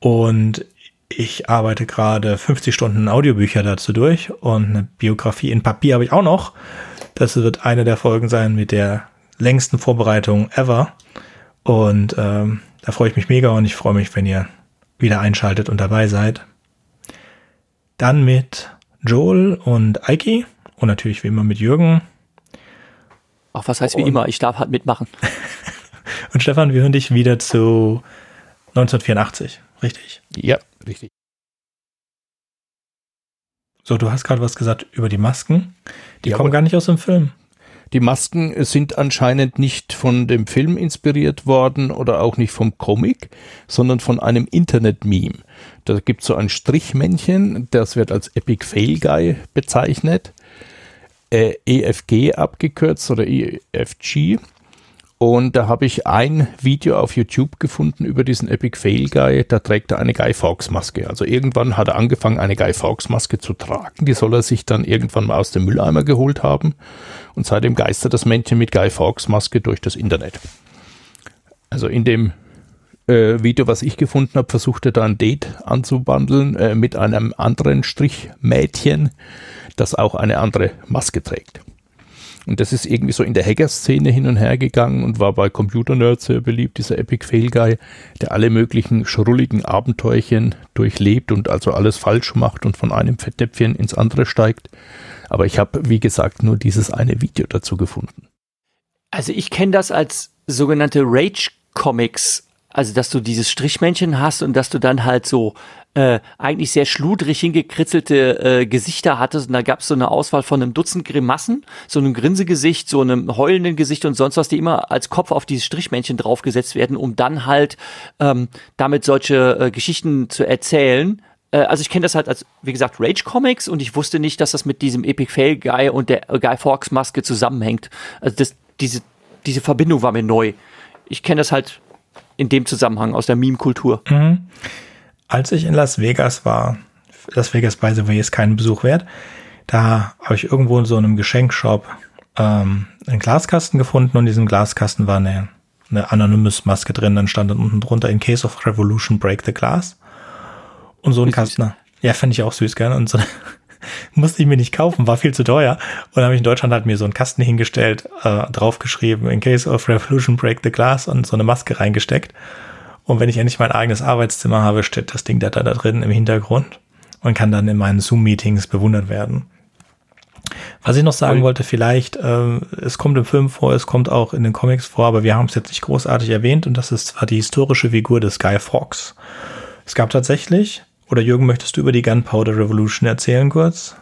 Und ich arbeite gerade 50 Stunden Audiobücher dazu durch und eine Biografie in Papier habe ich auch noch. Das wird eine der Folgen sein mit der längsten Vorbereitung ever. Und ähm, da freue ich mich mega und ich freue mich, wenn ihr wieder einschaltet und dabei seid. Dann mit Joel und Eiki und natürlich wie immer mit Jürgen. Ach, was heißt wie immer? Ich darf halt mitmachen. und Stefan, wir hören dich wieder zu 1984 richtig? Ja, richtig. So, du hast gerade was gesagt über die Masken. Die Jawohl. kommen gar nicht aus dem Film. Die Masken sind anscheinend nicht von dem Film inspiriert worden oder auch nicht vom Comic, sondern von einem Internet-Meme. Da gibt es so ein Strichmännchen, das wird als Epic Fail Guy bezeichnet, äh, EFG abgekürzt oder EFG. Und da habe ich ein Video auf YouTube gefunden über diesen Epic Fail Guy. Da trägt er eine Guy Fawkes Maske. Also irgendwann hat er angefangen, eine Guy Fawkes Maske zu tragen. Die soll er sich dann irgendwann mal aus dem Mülleimer geholt haben. Und seitdem geistert das Männchen mit Guy Fawkes Maske durch das Internet. Also in dem äh, Video, was ich gefunden habe, versucht er da ein Date anzubandeln äh, mit einem anderen Strichmädchen, das auch eine andere Maske trägt. Und das ist irgendwie so in der Hacker-Szene hin und her gegangen und war bei Computer-Nerds sehr beliebt, dieser Epic Fail Guy, der alle möglichen schrulligen Abenteuerchen durchlebt und also alles falsch macht und von einem Fettnäpfchen ins andere steigt. Aber ich habe, wie gesagt, nur dieses eine Video dazu gefunden. Also ich kenne das als sogenannte Rage-Comics. Also, dass du dieses Strichmännchen hast und dass du dann halt so äh, eigentlich sehr schludrig hingekritzelte äh, Gesichter hattest. Und da gab es so eine Auswahl von einem Dutzend Grimassen, so einem Grinsegesicht, so einem heulenden Gesicht und sonst was, die immer als Kopf auf dieses Strichmännchen draufgesetzt werden, um dann halt ähm, damit solche äh, Geschichten zu erzählen. Äh, also ich kenne das halt als, wie gesagt, Rage Comics und ich wusste nicht, dass das mit diesem Epic Fail Guy und der äh, Guy Fawkes Maske zusammenhängt. Also das, diese, diese Verbindung war mir neu. Ich kenne das halt in dem Zusammenhang aus der Meme-Kultur. Mhm. Als ich in Las Vegas war, Las Vegas, by the way, ist keinen Besuch wert, da habe ich irgendwo in so einem Geschenkshop ähm, einen Glaskasten gefunden und in diesem Glaskasten war eine, eine Anonymous-Maske drin. Dann stand dann unten drunter, in case of revolution, break the glass. Und so ein. Kasten, ja, fand ich auch süß, gell? Und so musste ich mir nicht kaufen, war viel zu teuer. Und dann habe ich in Deutschland halt mir so einen Kasten hingestellt, äh, draufgeschrieben, in case of revolution, break the glass und so eine Maske reingesteckt. Und wenn ich endlich mein eigenes Arbeitszimmer habe, steht das Ding da, da, da drin im Hintergrund und kann dann in meinen Zoom-Meetings bewundert werden. Was ich noch sagen wollte, vielleicht, äh, es kommt im Film vor, es kommt auch in den Comics vor, aber wir haben es jetzt nicht großartig erwähnt und das ist zwar die historische Figur des Guy Fawkes. Es gab tatsächlich, oder Jürgen, möchtest du über die Gunpowder Revolution erzählen kurz?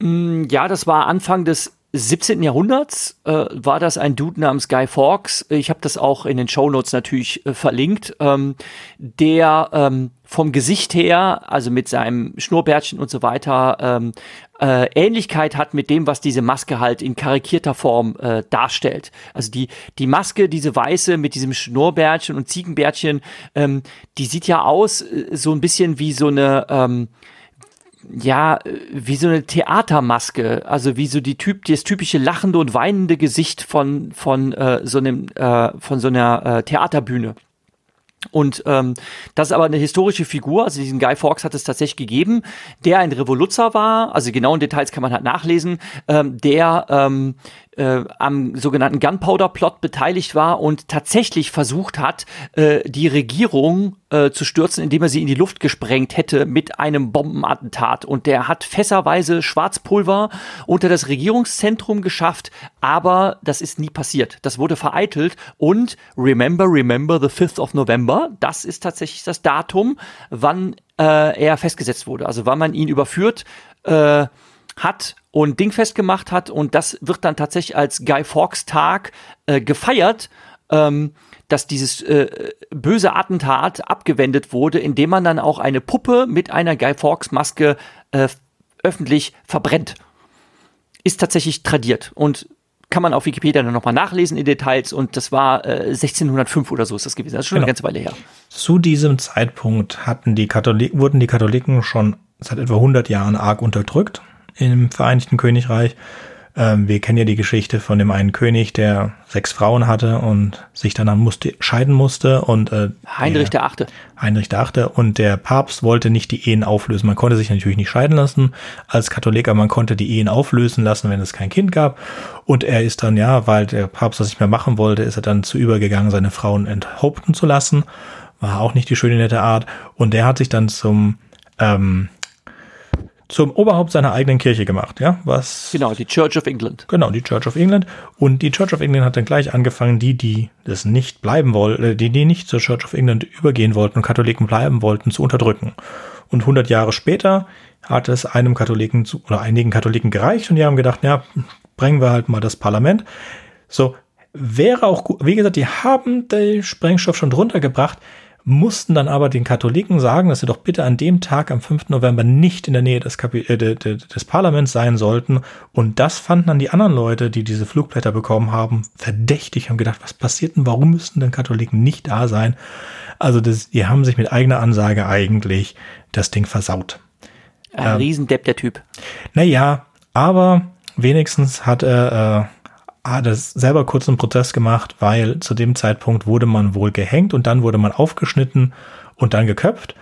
Mm, Ja, das war Anfang des 17. Jahrhunderts, äh, war das ein Dude namens Guy Fawkes. Ich habe das auch in den Shownotes natürlich äh, verlinkt, ähm, der ähm, vom Gesicht her, also mit seinem Schnurrbärtchen und so weiter, ähm, äh, Ähnlichkeit hat mit dem, was diese Maske halt in karikierter Form äh, darstellt. Also die, die Maske, diese weiße mit diesem Schnurrbärtchen und Ziegenbärtchen, ähm, die sieht ja aus äh, so ein bisschen wie so eine, ähm, ja, wie so eine Theatermaske, also wie so die Typ, das typische lachende und weinende Gesicht von von äh, so einem äh, von so einer äh, Theaterbühne. Und ähm, das ist aber eine historische Figur, also diesen Guy Fawkes hat es tatsächlich gegeben, der ein Revoluzer war, also genauen Details kann man halt nachlesen, ähm, der ähm, äh, am sogenannten Gunpowder-Plot beteiligt war und tatsächlich versucht hat, äh, die Regierung äh, zu stürzen, indem er sie in die Luft gesprengt hätte mit einem Bombenattentat. Und der hat fässerweise Schwarzpulver unter das Regierungszentrum geschafft, aber das ist nie passiert. Das wurde vereitelt und remember, remember the 5th of November, das ist tatsächlich das Datum, wann äh, er festgesetzt wurde. Also wann man ihn überführt äh, hat und dingfest gemacht hat und das wird dann tatsächlich als Guy Fawkes Tag äh, gefeiert, ähm, dass dieses äh, böse Attentat abgewendet wurde, indem man dann auch eine Puppe mit einer Guy Fawkes Maske äh, öffentlich verbrennt. Ist tatsächlich tradiert und kann man auf Wikipedia dann nochmal nachlesen in Details und das war äh, 1605 oder so ist das gewesen. Das ist schon Genau. eine ganze Weile her. Zu diesem Zeitpunkt hatten die Katholiken, wurden die Katholiken schon seit etwa 100 Jahren arg unterdrückt im Vereinigten Königreich. Ähm, wir kennen ja die Geschichte von dem einen König, der sechs Frauen hatte und sich danach musste, scheiden musste und äh, Heinrich der, der Achte. Heinrich der Achte und der Papst wollte nicht die Ehen auflösen. Man konnte sich natürlich nicht scheiden lassen als Katholik, aber man konnte die Ehen auflösen lassen, wenn es kein Kind gab. Und er ist dann, ja, weil der Papst das nicht mehr machen wollte, ist er dann zu übergegangen, seine Frauen enthaupten zu lassen. War auch nicht die schöne, nette Art. Und der hat sich dann zum, ähm, zum Oberhaupt seiner eigenen Kirche gemacht, ja, was Genau, die Church of England. Genau, die Church of England. Und die Church of England hat dann gleich angefangen, die, die das nicht bleiben wollten, die, die nicht zur Church of England übergehen wollten und Katholiken bleiben wollten, zu unterdrücken. Und 100 Jahre später hat es einem Katholiken zu, oder einigen Katholiken gereicht und die haben gedacht, ja, bringen wir halt mal das Parlament. So, wäre auch gut, wie gesagt, die haben den Sprengstoff schon drunter gebracht, mussten dann aber den Katholiken sagen, dass sie doch bitte an dem Tag am 5. November nicht in der Nähe des, Kapi äh, des Parlaments sein sollten. Und das fanden dann die anderen Leute, die diese Flugblätter bekommen haben, verdächtig, haben gedacht, was passiert denn, warum müssten denn Katholiken nicht da sein? Also das, die haben sich mit eigener Ansage eigentlich das Ding versaut. Ein ähm, Riesendepp, der Typ. Naja, aber wenigstens hat er, äh, hat er selber kurz einen Protest gemacht, weil zu dem Zeitpunkt wurde man wohl gehängt und dann wurde man aufgeschnitten und dann geköpft.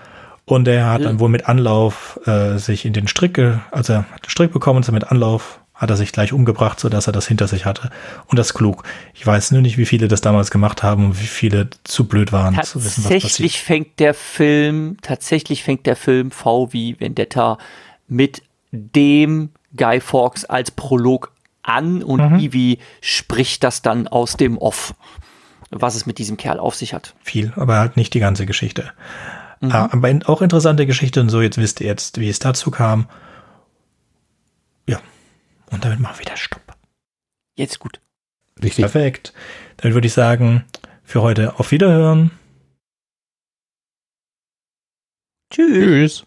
Und er hat dann wohl mit Anlauf äh, sich in den Strick, also er hat den Strick bekommen und mit Anlauf hat er sich gleich umgebracht, so dass er das hinter sich hatte. Und das klug. Ich weiß nur nicht, wie viele das damals gemacht haben und wie viele zu blöd waren zu wissen, was passiert. Tatsächlich fängt der Film, tatsächlich fängt der Film V wie Vendetta mit dem Guy Fawkes als Prolog an und mhm. Ivy spricht das dann aus dem Off, was es mit diesem Kerl auf sich hat. Viel, aber halt nicht die ganze Geschichte. Mhm. Ah, aber auch interessante Geschichte und so, jetzt wisst ihr jetzt, wie es dazu kam. Ja, und damit machen wir wieder Stopp. Jetzt gut. Richtig. Perfekt. Dann würde ich sagen, für heute auf Wiederhören. Tschüss. Tschüss.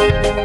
Thank you.